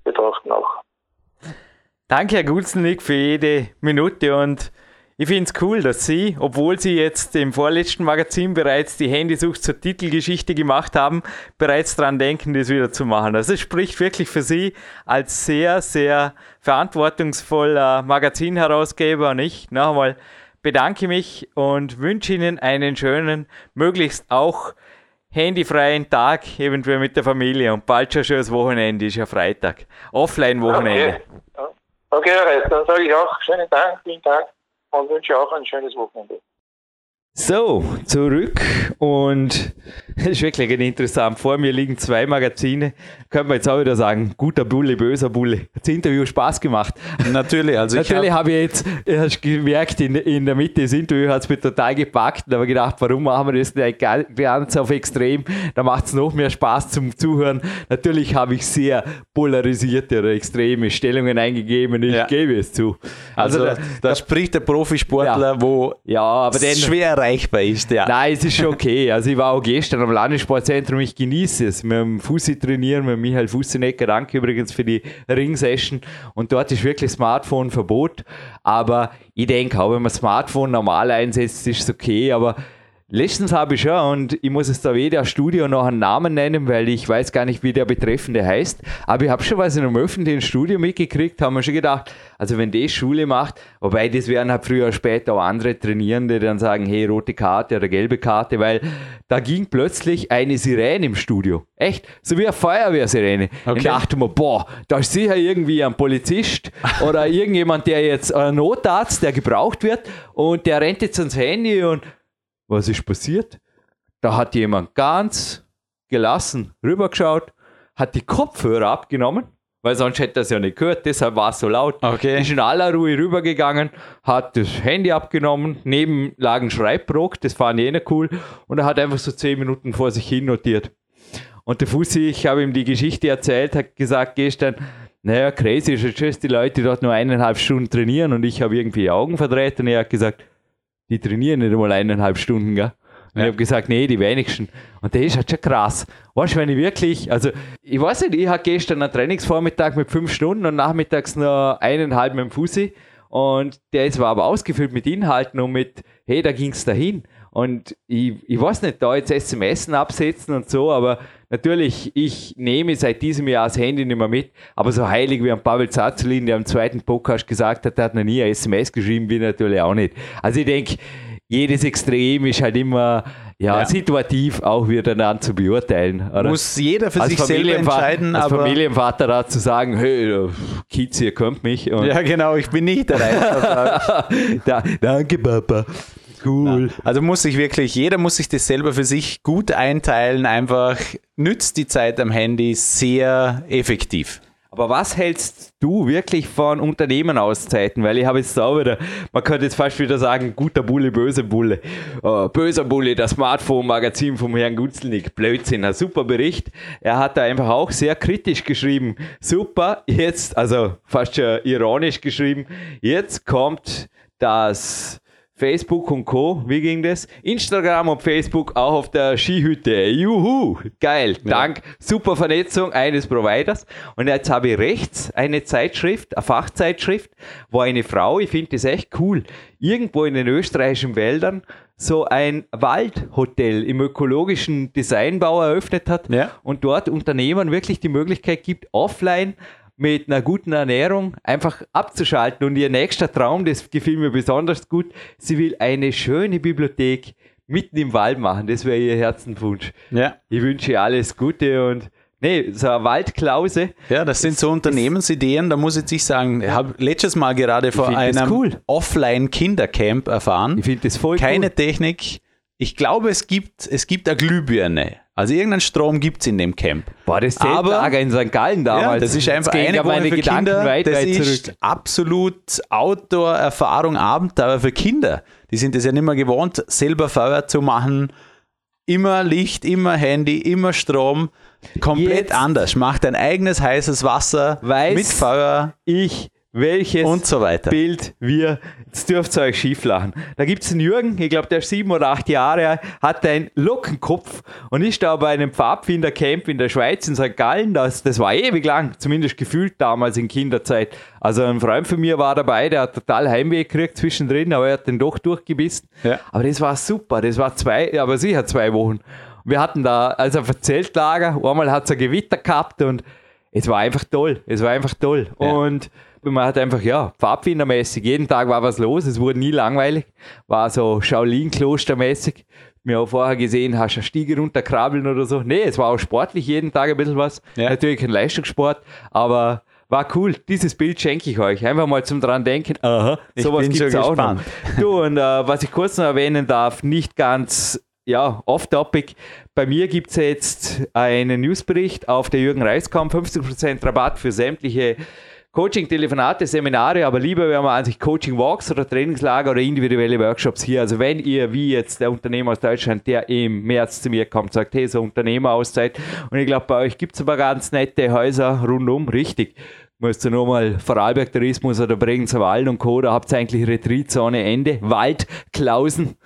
betrachten auch. Danke, Herr Gulzenlick, für jede Minute und ich finde es cool, dass Sie, obwohl Sie jetzt im vorletzten Magazin bereits die Handysucht zur Titelgeschichte gemacht haben, bereits daran denken, das wieder zu machen. Also es spricht wirklich für Sie als sehr, sehr verantwortungsvoller Magazinherausgeber und ich noch einmal bedanke mich und wünsche Ihnen einen schönen, möglichst auch handyfreien Tag, eventuell mit der Familie und bald schon schönes Wochenende, ist ja Freitag. Offline-Wochenende. Okay, okay dann sage ich auch schönen Dank, vielen Dank მოვლენში აღარ შენის მოქმედება So, zurück und es ist wirklich interessant. Vor mir liegen zwei Magazine. Können wir jetzt auch wieder sagen, guter Bulle, böser Bulle. Das Interview Spaß gemacht. Natürlich, also Natürlich habe ich jetzt hast gemerkt, in, in der Mitte des Interviews hat es mich total gepackt. Da habe gedacht, warum machen wir das nicht ganz auf extrem? Da macht es noch mehr Spaß zum Zuhören. Natürlich habe ich sehr polarisierte oder extreme Stellungen eingegeben. Ich ja. gebe es zu. Also, also da, da, spricht der Profisportler, ja. wo ja, aber den, schwer erreichbar ist. Ja. Nein, es ist okay. Also ich war auch gestern am Landessportzentrum, ich genieße es. Mit dem Fussi trainieren, mit Michael Fussenecker, danke übrigens für die Ring-Session. Und dort ist wirklich Smartphone-Verbot. Aber ich denke auch, wenn man Smartphone normal einsetzt, ist es okay. Aber Letztens habe ich schon, und ich muss es da weder Studio noch einen Namen nennen, weil ich weiß gar nicht, wie der Betreffende heißt, aber ich habe schon was in einem öffentlichen Studio mitgekriegt, haben wir schon gedacht, also wenn die Schule macht, wobei das werden halt früher oder später auch andere Trainierende, dann sagen, hey, rote Karte oder gelbe Karte, weil da ging plötzlich eine Sirene im Studio. Echt, so wie eine Feuerwehrsirene. Okay. Ich dachte mir, boah, da ist sicher irgendwie ein Polizist oder irgendjemand, der jetzt, ein Notarzt, der gebraucht wird und der rennt jetzt ans Handy und was ist passiert? Da hat jemand ganz gelassen rübergeschaut, hat die Kopfhörer abgenommen, weil sonst hätte er es ja nicht gehört, deshalb war es so laut. Okay. Ist in aller Ruhe rübergegangen, hat das Handy abgenommen, neben lag ein Schreibbrock, das fand ich eh cool, und er hat einfach so zehn Minuten vor sich hin notiert. Und der Fussi, ich habe ihm die Geschichte erzählt, hat gesagt gestern, naja, crazy ist dass die Leute dort nur eineinhalb Stunden trainieren und ich habe irgendwie die Augen verdreht und er hat gesagt, die trainieren nicht einmal eineinhalb Stunden, gell? Und ja. ich habe gesagt, nee, die wenigsten. Und das ist halt schon krass. Weißt du, wenn ich wirklich, also ich weiß nicht, ich hatte gestern einen Trainingsvormittag mit fünf Stunden und nachmittags noch eineinhalb mit dem Fussi. Und der ist war aber ausgefüllt mit Inhalten und mit, hey, da ging es dahin. Und ich, ich weiß nicht, da jetzt SMS absetzen und so, aber natürlich, ich nehme seit diesem Jahr das Handy nicht mehr mit, aber so heilig wie ein Pavel Zazelin, der am zweiten Podcast gesagt hat, der hat noch nie ein SMS geschrieben, bin ich natürlich auch nicht. Also ich denke, jedes Extrem ist halt immer ja, ja. situativ auch wieder dann zu beurteilen. Oder? Muss jeder für als sich selber entscheiden. Als Familienvater da zu sagen, hey, Kids, ihr könnt mich. ja, genau, ich bin nicht der da, Danke, Papa. Cool. Ja. Also muss sich wirklich, jeder muss sich das selber für sich gut einteilen, einfach nützt die Zeit am Handy sehr effektiv. Aber was hältst du wirklich von Unternehmenauszeiten? Weil ich habe jetzt auch wieder, man könnte jetzt fast wieder sagen, guter Bulle, böser Bulle. Uh, böser Bulle, das Smartphone-Magazin vom Herrn Gutzlnick. Blödsinn, ein super Bericht. Er hat da einfach auch sehr kritisch geschrieben. Super, jetzt, also fast schon ironisch geschrieben, jetzt kommt das Facebook und Co. Wie ging das? Instagram und Facebook auch auf der Skihütte. Juhu! Geil, ja. dank. Super Vernetzung eines Providers. Und jetzt habe ich rechts eine Zeitschrift, eine Fachzeitschrift, wo eine Frau, ich finde das echt cool, irgendwo in den österreichischen Wäldern so ein Waldhotel im ökologischen Designbau eröffnet hat ja. und dort Unternehmern wirklich die Möglichkeit gibt, offline mit einer guten Ernährung einfach abzuschalten. Und ihr nächster Traum, das gefiel mir besonders gut, sie will eine schöne Bibliothek mitten im Wald machen. Das wäre ihr Herzenwunsch. Ja. Ich wünsche ihr alles Gute und Nee, so eine Waldklause. Ja, das sind so Unternehmensideen, da muss ich jetzt sagen, ich habe letztes Mal gerade vor einem cool. Offline-Kindercamp erfahren. Ich finde das voll Keine cool. Technik. Ich glaube, es gibt, es gibt eine Glühbirne. Also irgendeinen Strom gibt es in dem Camp. War das Zeltlager in St. Gallen damals. Ja, das ist einfach eine Woche für Gedanken Kinder. Weit, das weit ist zurück. absolut Outdoor-Erfahrung, Abenteuer für Kinder. Die sind es ja nicht mehr gewohnt, selber Feuer zu machen. Immer Licht, immer Handy, immer Strom. Komplett Jetzt anders. Macht ein eigenes heißes Wasser Weiß mit Feuer. Ich welches und so weiter. Bild wir, jetzt dürft ihr euch schief lachen. Da gibt es einen Jürgen, ich glaube, der ist sieben oder acht Jahre alt, hat einen Lockenkopf und ist da bei einem Pfadfindercamp in der Schweiz, in St. Gallen. Das, das war ewig lang, zumindest gefühlt damals in Kinderzeit. Also ein Freund von mir war dabei, der hat total Heimweh gekriegt zwischendrin, aber er hat den doch durchgebissen. Ja. Aber das war super, das war zwei, aber sicher zwei Wochen. Wir hatten da also ein Zeltlager, einmal hat es ein Gewitter gehabt und es war einfach toll, es war einfach toll. Ja. Und man hat einfach, ja, Pfadfindermäßig, jeden Tag war was los, es wurde nie langweilig, war so Shaolin-Klostermäßig. Mir auch vorher gesehen, hast du eine Stiege runterkrabbeln oder so. Nee, es war auch sportlich, jeden Tag ein bisschen was. Ja. Natürlich ein Leistungssport, aber war cool. Dieses Bild schenke ich euch. Einfach mal zum dran denken. Aha, sowas gibt es auch gespannt. noch. Du, und äh, was ich kurz noch erwähnen darf, nicht ganz ja, off-topic. Bei mir gibt es jetzt einen Newsbericht auf der Jürgen Reiskamp, 50% Rabatt für sämtliche Coaching, Telefonate, Seminare, aber lieber wenn man an sich Coaching Walks oder Trainingslager oder individuelle Workshops hier. Also wenn ihr, wie jetzt der Unternehmer aus Deutschland, der im März zu mir kommt, sagt, hey, so Unternehmerauszeit. Und ich glaube, bei euch gibt es aber ganz nette Häuser rundum, richtig. Musst du nur mal Vorarlberg Tourismus oder Bregenzer Wald und Co., da habt ihr eigentlich Retreatzone Ende, Wald, Klausen.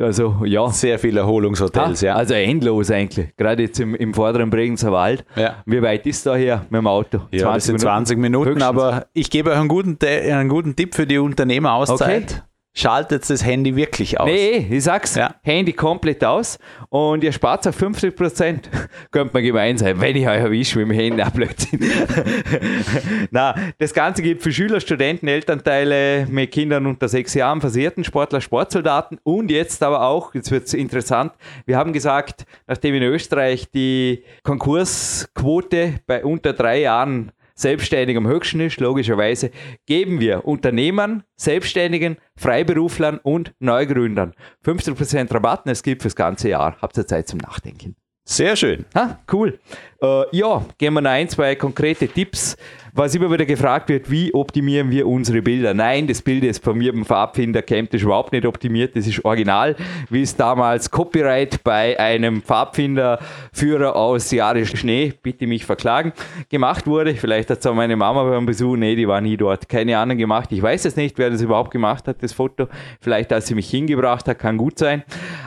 Also ja. Sehr viele Erholungshotels, ha, ja. Also endlos eigentlich. Gerade jetzt im, im vorderen Bregenzer Wald. Ja. Wie weit ist da hier mit dem Auto? Ja, 20 das sind 20 Minuten, Minuten aber ich gebe euch einen guten, einen guten Tipp für die Unternehmerauszeit. Okay schaltet das Handy wirklich aus. Nee, ich sag's, ja. Handy komplett aus und ihr spart auf 50 Prozent. Könnte man gemein sein, wenn ich euch erwische mit dem Handy, Blödsinn. Na, das Ganze gilt für Schüler, Studenten, Elternteile mit Kindern unter sechs Jahren, versierten Sportler, Sportsoldaten und jetzt aber auch, jetzt wird's interessant, wir haben gesagt, nachdem in Österreich die Konkursquote bei unter drei Jahren selbstständig am höchsten ist, logischerweise, geben wir Unternehmern, Selbstständigen, Freiberuflern und Neugründern 15% Rabatt und es gibt fürs ganze Jahr. Habt ihr Zeit zum Nachdenken. Sehr schön. Ha, cool. Äh, ja, gehen wir noch ein, zwei konkrete Tipps was immer wieder gefragt wird, wie optimieren wir unsere Bilder? Nein, das Bild ist von mir beim Farbfinder-Camp ist überhaupt nicht optimiert, das ist original, wie es damals Copyright bei einem Farbfinderführer aus Jahre Schnee, bitte mich verklagen, gemacht wurde. Vielleicht hat es auch meine Mama beim Besuch, nee, die war nie dort, keine Ahnung gemacht. Ich weiß es nicht, wer das überhaupt gemacht hat, das Foto. Vielleicht, als sie mich hingebracht hat, kann gut sein.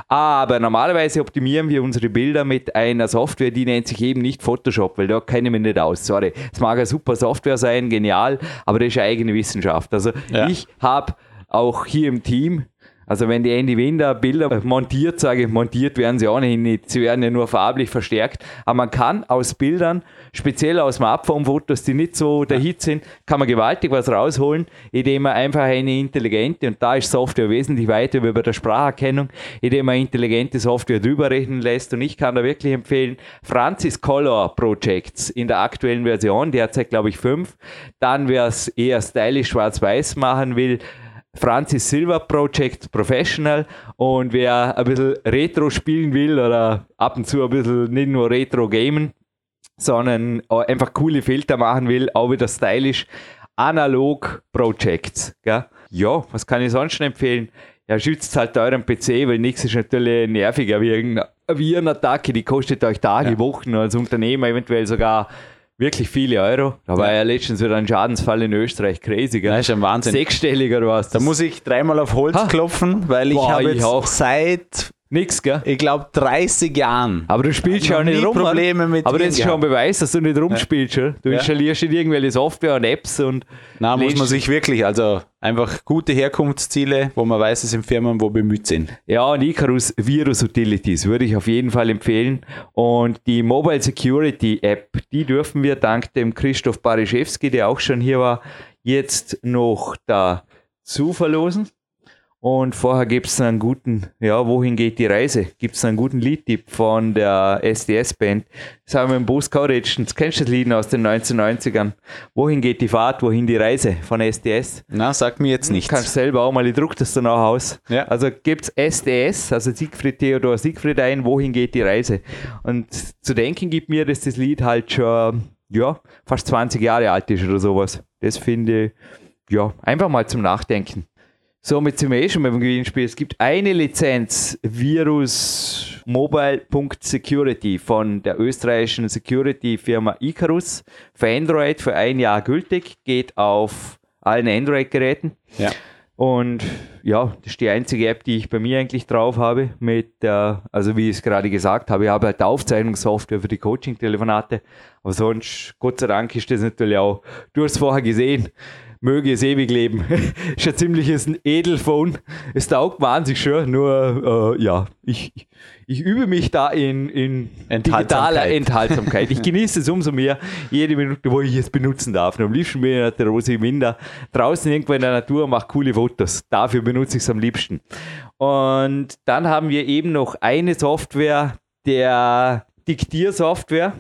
Aber normalerweise optimieren wir unsere Bilder mit einer Software, die nennt sich eben nicht Photoshop, weil da kenne ich mich nicht aus. Sorry. Es mag eine super Software sein, genial, aber das ist eigene Wissenschaft. Also ja. ich habe auch hier im Team Also wenn die Andy Winder Bilder montiert, sage ich, montiert werden sie ohnehin nicht, sie werden ja nur farblich verstärkt, aber man kann aus Bildern, speziell aus Abformfotos, die nicht so der Hit sind, kann man gewaltig was rausholen, indem man einfach eine intelligente, und da ist Software wesentlich weiter wie bei der Spracherkennung, indem man intelligente Software drüber rechnen lässt. Und ich kann da wirklich empfehlen, Francis Color Projects in der aktuellen Version, derzeit glaube ich fünf, dann wer es eher stylisch schwarz-weiß machen will, Francis Silver Project Professional und wer ein bisschen Retro spielen will oder ab und zu ein bisschen nicht nur Retro gamen, sondern einfach coole Filter machen will, auch wieder stylisch, Analog Projects. Gell? Ja, was kann ich sonst schon empfehlen? Ja, schützt halt euren PC, weil nichts ist natürlich nerviger wie irgendeine Virenattacke, die kostet euch Tage, ja. Wochen als Unternehmer eventuell sogar wirklich viele Euro. Da war ja, ja letztens wieder ein Schadensfall in Österreich crazy. Gell? Das ist ein Wahnsinn. Sechsstelliger oder was. Da muss ich dreimal auf Holz ha. klopfen, weil ich habe jetzt auch. seit Nix, gell? Ich glaube 30 Jahren. Aber du spielst schon nicht rum. Probleme mit aber das ist schon ein Beweis, dass du nicht rumspielst. Ja. Du installierst nicht irgendwelche Software und Apps und. Na, muss man sich wirklich, also einfach gute Herkunftsziele, wo man weiß, es sind Firmen, wo bemüht sind. Ja, und Icarus Virus Utilities würde ich auf jeden Fall empfehlen. Und die Mobile Security App, die dürfen wir dank dem Christoph Bariszewski, der auch schon hier war, jetzt noch dazu verlosen. Und vorher gibt es einen guten, ja, wohin geht die Reise? Gibt es einen guten Liedtipp von der SDS-Band. Das haben wir im Bus Courage. Das kennst du das Lied aus den 1990ern? Wohin geht die Fahrt? Wohin die Reise von SDS? Na, sag mir jetzt nicht. Kannst selber auch mal, ich druck das dann auch aus. Ja. Also gibt es SDS, also Siegfried Theodor Siegfried ein, wohin geht die Reise? Und zu denken gibt mir, dass das Lied halt schon, ja, fast 20 Jahre alt ist oder sowas. Das finde ich, ja, einfach mal zum Nachdenken. Somit sind wir eh schon beim Gewinnspiel. Es gibt eine Lizenz Virus Mobile.security von der österreichischen Security-Firma Icarus für Android für ein Jahr gültig, geht auf allen Android-Geräten. Ja. Und ja, das ist die einzige App, die ich bei mir eigentlich drauf habe. Mit der, also wie ich es gerade gesagt habe, ich habe halt Aufzeichnungssoftware für die Coaching-Telefonate. Aber sonst, Gott sei Dank, ist das natürlich auch, du hast es vorher gesehen, möge es ewig leben. ist ein ziemliches Edelphone. Es taugt wahnsinnig schön, nur äh, ja, ich, ich übe mich da in, in digitaler Enthaltsamkeit. Ich genieße es umso mehr, jede Minute, wo ich es benutzen darf. Und am liebsten bin ich der Rosi Minder draußen irgendwo in der Natur, mache coole Fotos. Dafür benutze ich es am liebsten. Und dann haben wir eben noch eine Software, der Diktiersoftware.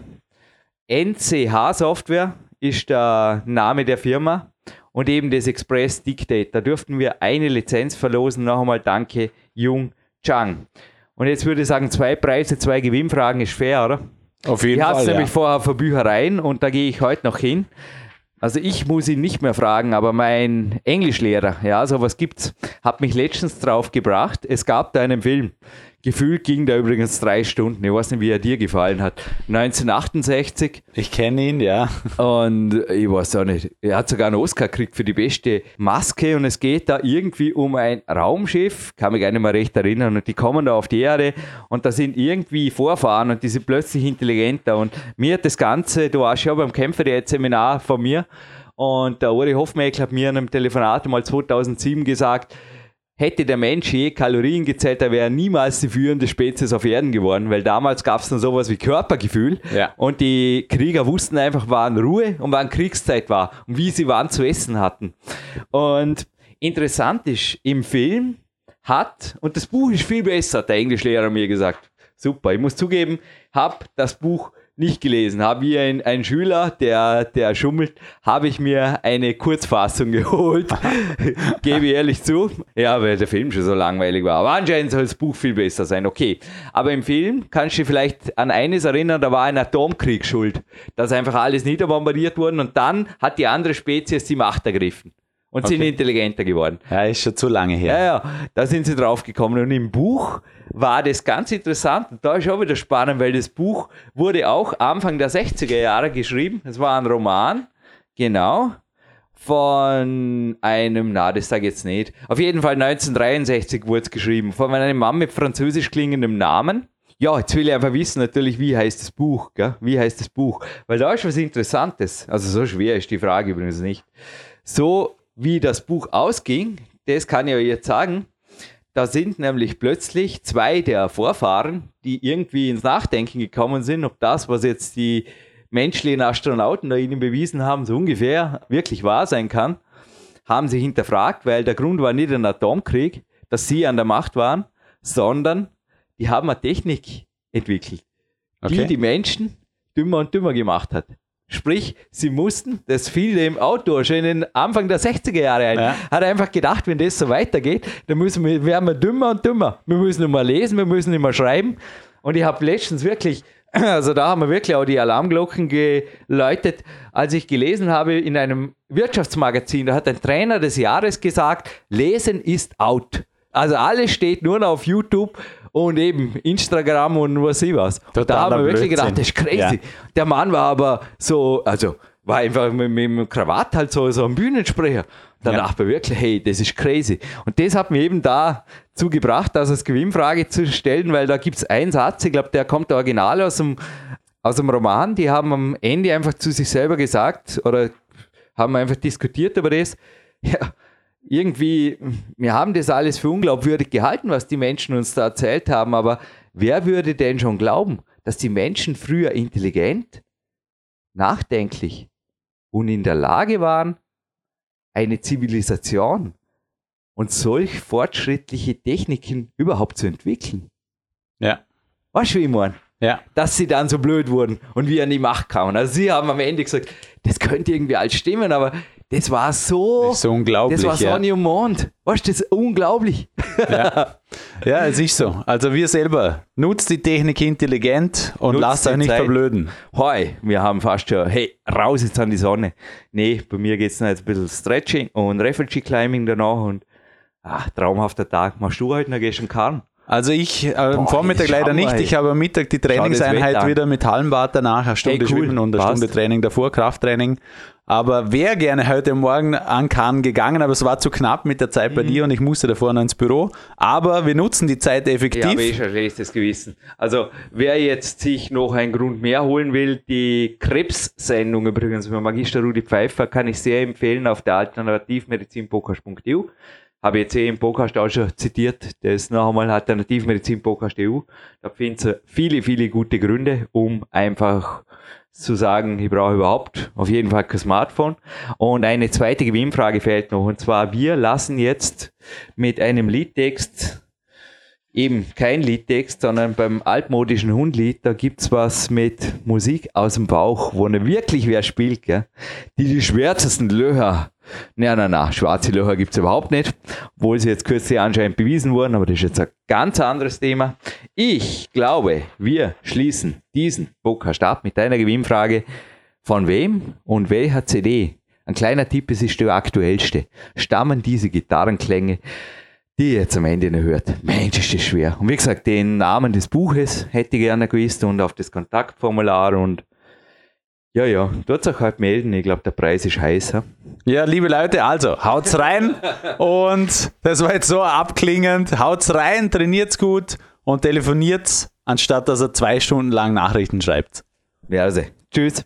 NCH Software ist der Name der Firma und eben das Express Dictate. Da dürften wir eine Lizenz verlosen. Noch einmal danke, Jung Chang. Und jetzt würde ich sagen, zwei Preise, zwei Gewinnfragen ist fair, oder? Auf jeden ich Fall. Ich habe nämlich vorher für Büchereien und da gehe ich heute noch hin. Also ich muss ihn nicht mehr fragen, aber mein Englischlehrer, ja, sowas gibt's, hat mich letztens drauf gebracht. Es gab da einen Film. Gefühlt ging der übrigens drei Stunden. Ich weiß nicht, wie er dir gefallen hat. 1968. Ich kenne ihn, ja. Und ich weiß auch nicht. Er hat sogar einen Oscar gekriegt für die beste Maske und es geht da irgendwie um ein Raumschiff, kann mich gar nicht mehr recht erinnern. Und die kommen da auf die Erde und da sind irgendwie Vorfahren und die sind plötzlich intelligenter. Und mir hat das Ganze, du warst ja beim Kämpfer-Seminar von mir und der Uri Hofmeckler hat mir in einem Telefonat mal 2007 gesagt, hätte der Mensch je Kalorien gezählt, er wäre niemals die führende Spezies auf Erden geworden, weil damals gab es dann sowas wie Körpergefühl ja. und die Krieger wussten einfach, wann Ruhe und wann Kriegszeit war und wie sie wann zu essen hatten. Und interessant ist, im Film hat, und das Buch ist viel besser, hat der Englischlehrer mir gesagt. Super, ich muss zugeben, habe das Buch nicht gelesen. Habe ich ein, ein Schüler, der, der schummelt, habe ich mir eine Kurzfassung geholt. Gebe ich ehrlich zu. Ja, weil der Film schon so langweilig war. Aber anscheinend soll das Buch viel besser sein. Okay. Aber im Film kannst du dich vielleicht an eines erinnern, da war ein Atomkrieg schuld. Da ist einfach alles niederbombardiert worden und dann hat die andere Spezies die Macht ergriffen und okay. sind intelligenter geworden. Ja, ist schon zu lange her. Ja, ja, da sind sie drauf gekommen. Und im Buch war das ganz interessant. Und da ist auch wieder spannend, weil das Buch wurde auch Anfang der 60er Jahre geschrieben. Es war ein Roman, genau, von einem, na, das sage ich jetzt nicht. Auf jeden Fall 1963 wurde es geschrieben, von einem Mann mit französisch klingendem Namen. Ja, jetzt will ich einfach wissen, natürlich, wie heißt das Buch, gell? Wie heißt das Buch? Weil da ist was Interessantes. Also so schwer ist die Frage übrigens nicht. So wie das Buch ausging, das kann ich euch jetzt sagen. Da sind nämlich plötzlich zwei der Vorfahren, die irgendwie ins Nachdenken gekommen sind, ob das, was jetzt die menschlichen Astronauten da ihnen bewiesen haben, so ungefähr wirklich wahr sein kann, haben sich hinterfragt, weil der Grund war nicht ein Atomkrieg, dass sie an der Macht waren, sondern die haben eine Technik entwickelt, die Okay. die Menschen dümmer und dümmer gemacht hat. Sprich, sie mussten, das fiel dem Autor schon in den Anfang der 60er Jahre ein, Ja. hat einfach gedacht, wenn das so weitergeht, dann müssen wir, werden wir dümmer und dümmer. Wir müssen nicht mehr lesen, wir müssen nicht mehr schreiben. Und ich habe letztens wirklich, also da haben wir wirklich auch die Alarmglocken geläutet, als ich gelesen habe in einem Wirtschaftsmagazin, da hat ein Trainer des Jahres gesagt, Lesen ist out. Also alles steht nur noch auf YouTube und eben Instagram und was ich was. Und da Totaler haben wir wirklich Blödsinn. gedacht, das ist crazy. Ja. Der Mann war aber so, also war einfach mit, mit dem Krawatt halt so, so ein Bühnensprecher. Da Ja. dachte ich mir wirklich, hey, das ist crazy. Und das hat mich eben dazu gebracht, das als Gewinnfrage zu stellen, weil da gibt es einen Satz, ich glaube, der kommt original aus dem, aus dem Roman, die haben am Ende einfach zu sich selber gesagt oder haben einfach diskutiert über das. Ja, irgendwie, wir haben das alles für unglaubwürdig gehalten, was die Menschen uns da erzählt haben, aber wer würde denn schon glauben, dass die Menschen früher intelligent, nachdenklich und in der Lage waren, eine Zivilisation und solch fortschrittliche Techniken überhaupt zu entwickeln? Ja. Weißt du, wie ich meine? Ja. dass sie dann so blöd wurden und wir an die Macht kamen. Also sie haben am Ende gesagt, das könnte irgendwie alles stimmen, aber das war so, Das ist so unglaublich. das war ja. Sonne und Mond. Weißt du, das ist unglaublich. Ja. ja, es ist so. Also wir selber, nutzt die Technik intelligent und Nutzt lasst euch nicht Zeit. verblöden. Hoi, wir haben fast schon, hey, raus jetzt an die Sonne. Nee, bei mir geht es noch jetzt ein bisschen Stretching und Refugee Climbing danach und ach, traumhafter Tag. Machst du heute noch, im Karren? Also ich äh, am Vormittag leider nicht. Ich habe am Mittag die Trainingseinheit wieder mit Hallenbad danach, eine Stunde Hey, cool. Schwimmen und eine Passt. Stunde Training davor, Krafttraining. Aber wäre gerne heute Morgen an Kahn gegangen, aber es war zu knapp mit der Zeit Mhm. bei dir und ich musste davor noch ins Büro. Aber wir nutzen die Zeit effektiv. Ja, aber ich schon schlechtes Gewissen. Also, wer jetzt sich noch einen Grund mehr holen will, die Krebssendung übrigens mit Magister Rudi Pfeiffer kann ich sehr empfehlen auf der alternativmedizinpodcast.eu. Habe ich jetzt eh im Podcast auch schon zitiert. Das ist noch einmal alternativmedizinpodcast.eu. Da findet ihr viele, viele gute Gründe, um einfach zu sagen, ich brauche überhaupt auf jeden Fall kein Smartphone. Und eine zweite Gewinnfrage fehlt noch. Und zwar, wir lassen jetzt mit einem Liedtext eben kein Liedtext, sondern beim altmodischen Hundlied, da gibt's was mit Musik aus dem Bauch, wo ne wirklich wer spielt, gell? die die schwärzesten Löcher, na, na, na, schwarze Löcher gibt's überhaupt nicht, obwohl sie jetzt kürzlich anscheinend bewiesen wurden, aber das ist jetzt ein ganz anderes Thema. Ich glaube, wir schließen diesen Podcast ab mit einer Gewinnfrage. Von wem und welcher CD? Ein kleiner Tipp, es ist der aktuellste. Stammen diese Gitarrenklänge die ihr jetzt am Ende noch hört. Mensch, ist das schwer. Und wie gesagt, den Namen des Buches hätte ich gerne gewusst und auf das Kontaktformular und ja, ja, dort euch halt melden. Ich glaube, der Preis ist heißer. Ja, liebe Leute, also haut's rein und das war jetzt so abklingend. Haut's rein, trainiert's gut und telefoniert's, anstatt dass er zwei Stunden lang Nachrichten schreibt. Ja, also, tschüss.